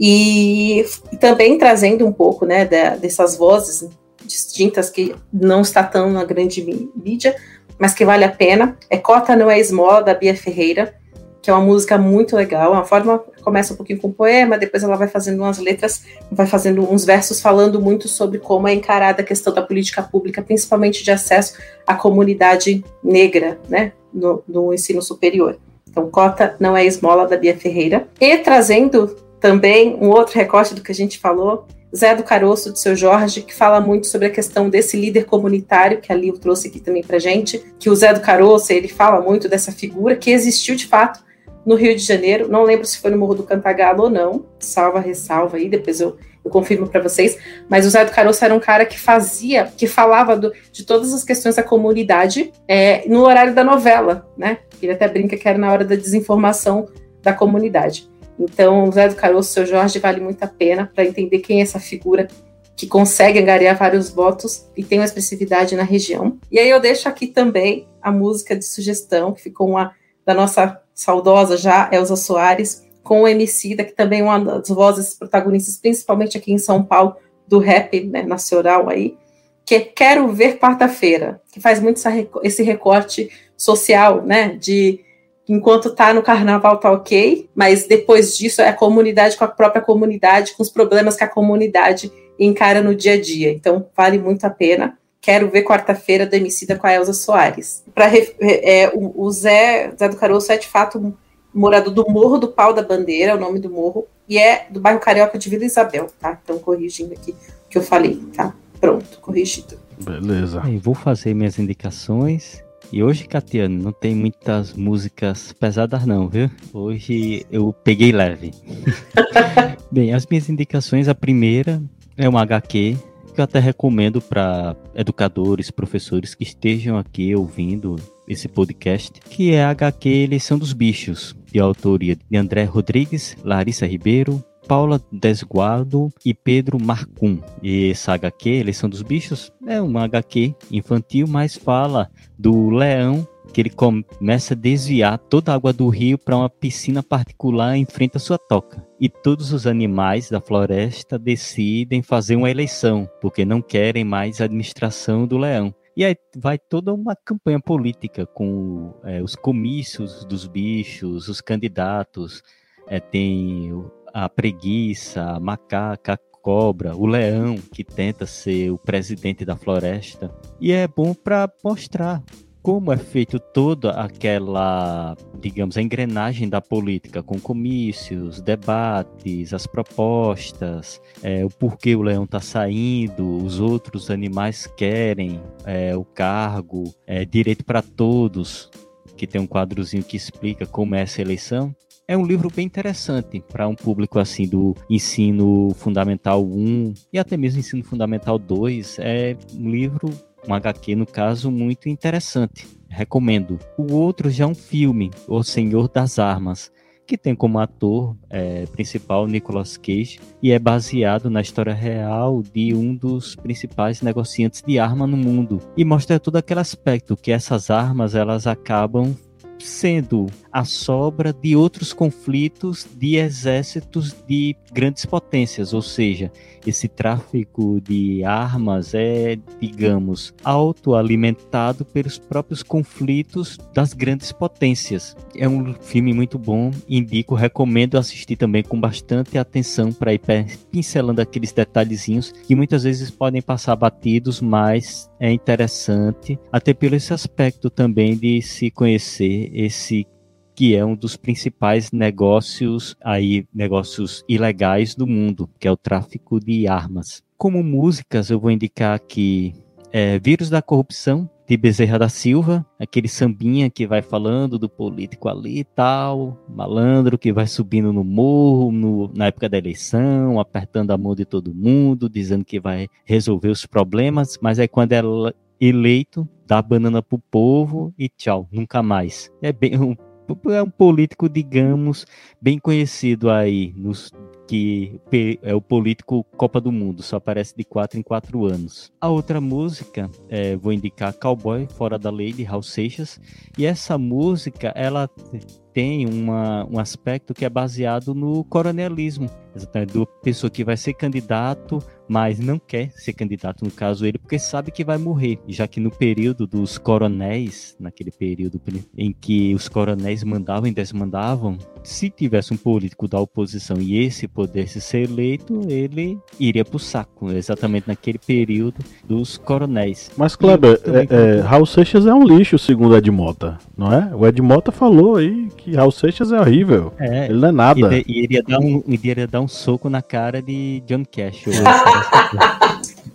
[SPEAKER 5] E também trazendo um pouco né, dessas vozes distintas que não está tão na grande mídia, mas que vale a pena. É Cota Não É Esmola, da Bia Ferreira, que é uma música muito legal. A forma começa um pouquinho com poema, depois ela vai fazendo umas letras, vai fazendo uns versos falando muito sobre como é encarada a questão da política pública, principalmente de acesso à comunidade negra, né, no, no ensino superior. Então, Cota Não É Esmola, da Bia Ferreira. E trazendo também, um outro recorte do que a gente falou, Zé do Caroço, de seu Jorge, que fala muito sobre a questão desse líder comunitário, que a Liu trouxe aqui também para gente, que o Zé do Caroço, ele fala muito dessa figura que existiu de fato no Rio de Janeiro, não lembro se foi no Morro do Cantagalo ou não, salva, ressalva aí, depois eu, eu confirmo para vocês, mas o Zé do Caroço era um cara que fazia, que falava do, de todas as questões da comunidade é, no horário da novela, né? Ele até brinca que era na hora da desinformação da comunidade. Então, o Zé do Caroço, seu Jorge, vale muito a pena para entender quem é essa figura que consegue angariar vários votos e tem uma expressividade na região. E aí eu deixo aqui também a música de sugestão, que ficou uma da nossa saudosa já, Elza Soares, com o Emicida, que também é uma das vozes protagonistas, principalmente aqui em São Paulo, do rap né, nacional aí, que é Quero Ver Quarta-feira, que faz muito esse recorte social, né, de enquanto tá no carnaval tá ok, mas depois disso é a comunidade com a própria comunidade, com os problemas que a comunidade encara no dia a dia. Então, vale muito a pena. Quero ver quarta-feira demicida com a Elza Soares. Pra, é, o, o Zé, Zé do Caroço é de fato morador do Morro do Pau da Bandeira, é o nome do morro, e é do bairro Carioca de Vila Isabel, tá? Então, corrigindo aqui o que eu falei, tá? Pronto, corrigido.
[SPEAKER 1] Beleza.
[SPEAKER 2] Aí, vou fazer minhas indicações. E hoje, Catiano, não tem muitas músicas pesadas não, viu? Hoje eu peguei leve. Bem, as minhas indicações, a primeira é uma HQ que eu até recomendo para educadores, professores que estejam aqui ouvindo esse podcast, que é a HQ Eleição dos Bichos, de autoria de André Rodrigues, Larissa Ribeiro, Paula Desguardo e Pedro Marcum. E essa HQ, Eleição dos Bichos, é uma HQ infantil, mas fala do leão que ele começa a desviar toda a água do rio para uma piscina particular em frente à sua toca. E todos os animais da floresta decidem fazer uma eleição, porque não querem mais a administração do leão. E aí vai toda uma campanha política com é, os comícios dos bichos, os candidatos. É, tem a preguiça, a macaca, a cobra, o leão que tenta ser o presidente da floresta. E é bom para mostrar como é feito toda aquela, digamos, a engrenagem da política, com comícios, debates, as propostas, é, o porquê o leão está saindo, os outros animais querem é, o cargo, é, direito para todos que tem um quadrozinho que explica como é essa eleição. É um livro bem interessante para um público assim do ensino fundamental 1 e até mesmo ensino fundamental 2. É um livro, um HQ no caso, muito interessante. Recomendo. O outro já é um filme, O Senhor das Armas que tem como ator é, principal Nicolas Cage e é baseado na história real de um dos principais negociantes de arma no mundo e mostra todo aquele aspecto que essas armas elas acabam sendo a sobra de outros conflitos de exércitos de grandes potências, ou seja, esse tráfico de armas é, digamos, autoalimentado pelos próprios conflitos das grandes potências. É um filme muito bom, indico, recomendo assistir também com bastante atenção para ir pincelando aqueles detalhezinhos que muitas vezes podem passar batidos, mas é interessante, até pelo esse aspecto também de se conhecer esse que é um dos principais negócios aí, negócios ilegais do mundo, que é o tráfico de armas. Como músicas, eu vou indicar aqui é, Vírus da Corrupção, de Bezerra da Silva, aquele sambinha que vai falando do político ali e tal, malandro que vai subindo no morro no, na época da eleição, apertando a mão de todo mundo, dizendo que vai resolver os problemas, mas aí quando é eleito, dá banana pro povo e tchau, nunca mais. É bem um é um político, digamos, bem conhecido aí, nos, que é o político Copa do Mundo, só aparece de quatro em quatro anos. A outra música, é, vou indicar Cowboy, Fora da Lei, de Raul Seixas, e essa música, ela tem uma, um aspecto que é baseado no coronelismo, exatamente, do pessoa que vai ser candidato mas não quer ser candidato, no caso ele, porque sabe que vai morrer, já que no período dos coronéis, naquele período em que os coronéis mandavam e desmandavam, se tivesse um político da oposição e esse pudesse ser eleito, ele iria pro saco, exatamente naquele período dos coronéis.
[SPEAKER 1] Mas, Kleber, é, é, Raul Seixas é um lixo, segundo Ed Mota, não é? O Ed Mota falou aí que Raul Seixas é horrível, é, ele não é nada.
[SPEAKER 2] E iria dar um, iria dar um soco na cara de John Cash.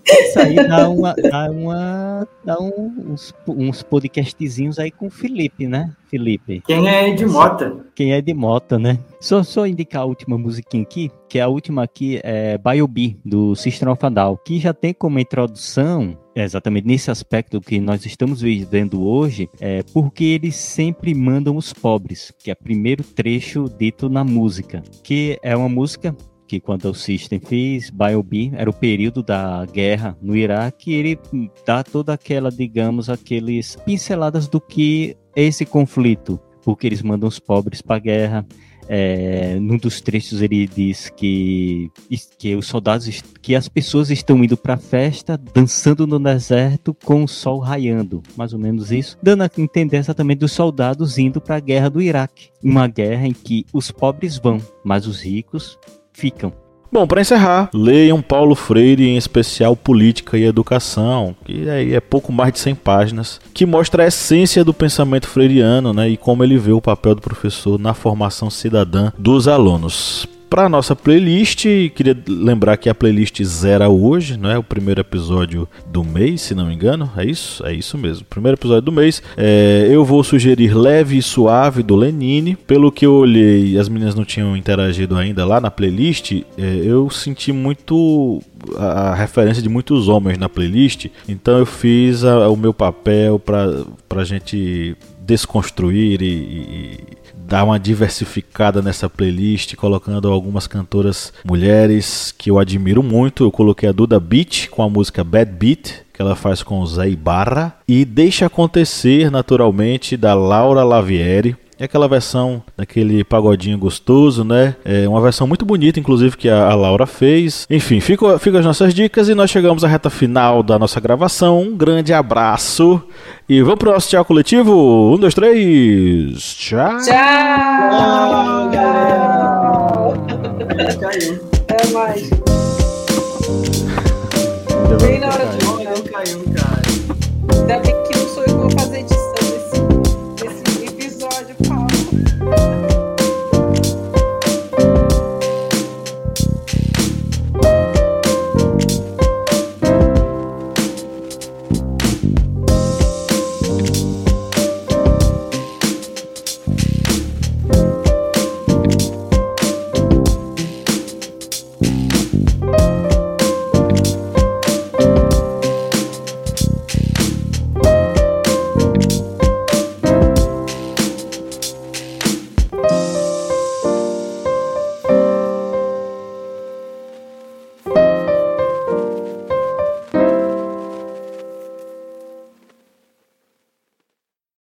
[SPEAKER 2] Isso aí dá uma. Dá, uma, dá uns, uns podcastzinhos aí com o Felipe, né? Felipe.
[SPEAKER 3] Quem é de Mota?
[SPEAKER 2] Quem é de Mota, né? Só, só indicar a última musiquinha aqui, que é a última aqui é Biobi, do System of a Down, que já tem como introdução exatamente nesse aspecto que nós estamos vivendo hoje, é porque eles sempre mandam os pobres, que é o primeiro trecho dito na música, que é uma música que quando o System fez Biobi, era o período da guerra no Iraque, ele dá toda aquela, digamos, aqueles pinceladas do que é esse conflito, porque eles mandam os pobres para a guerra. É, num dos trechos ele diz que, que os soldados, que as pessoas estão indo para a festa, dançando no deserto com o sol raiando, mais ou menos isso, dando a entender exatamente dos soldados indo para a guerra do Iraque, uma guerra em que os pobres vão, mas os ricos ficam.
[SPEAKER 1] Bom, para encerrar, leiam Paulo Freire, em especial Política e Educação, que aí é pouco mais de 100 páginas, que mostra a essência do pensamento freiriano né, e como ele vê o papel do professor na formação cidadã dos alunos para nossa playlist, queria lembrar que a playlist zera hoje, não é? O primeiro episódio do mês, se não me engano. É isso? É isso mesmo. Primeiro episódio do mês. É, eu vou sugerir Leve e Suave do Lenine. Pelo que eu olhei, as meninas não tinham interagido ainda lá na playlist. É, eu senti muito a, a, referência de muitos homens na playlist. Então eu fiz a, o meu papel para a gente desconstruir e, e dar uma diversificada nessa playlist, colocando algumas cantoras mulheres que eu admiro muito. Eu coloquei a Duda Beat com a música Bad Beat, que ela faz com o Zé Ibarra, e Deixa Acontecer, naturalmente, da Laura Lavieri. É aquela versão daquele pagodinho gostoso, né? É uma versão muito bonita, inclusive, que a, a Laura fez. Enfim, ficam fica as nossas dicas e nós chegamos à reta final da nossa gravação. Um grande abraço e vamos pro nosso tchau coletivo. Um, dois, três. Tchau!
[SPEAKER 5] Tchau, galera! Até mais. Bem na hora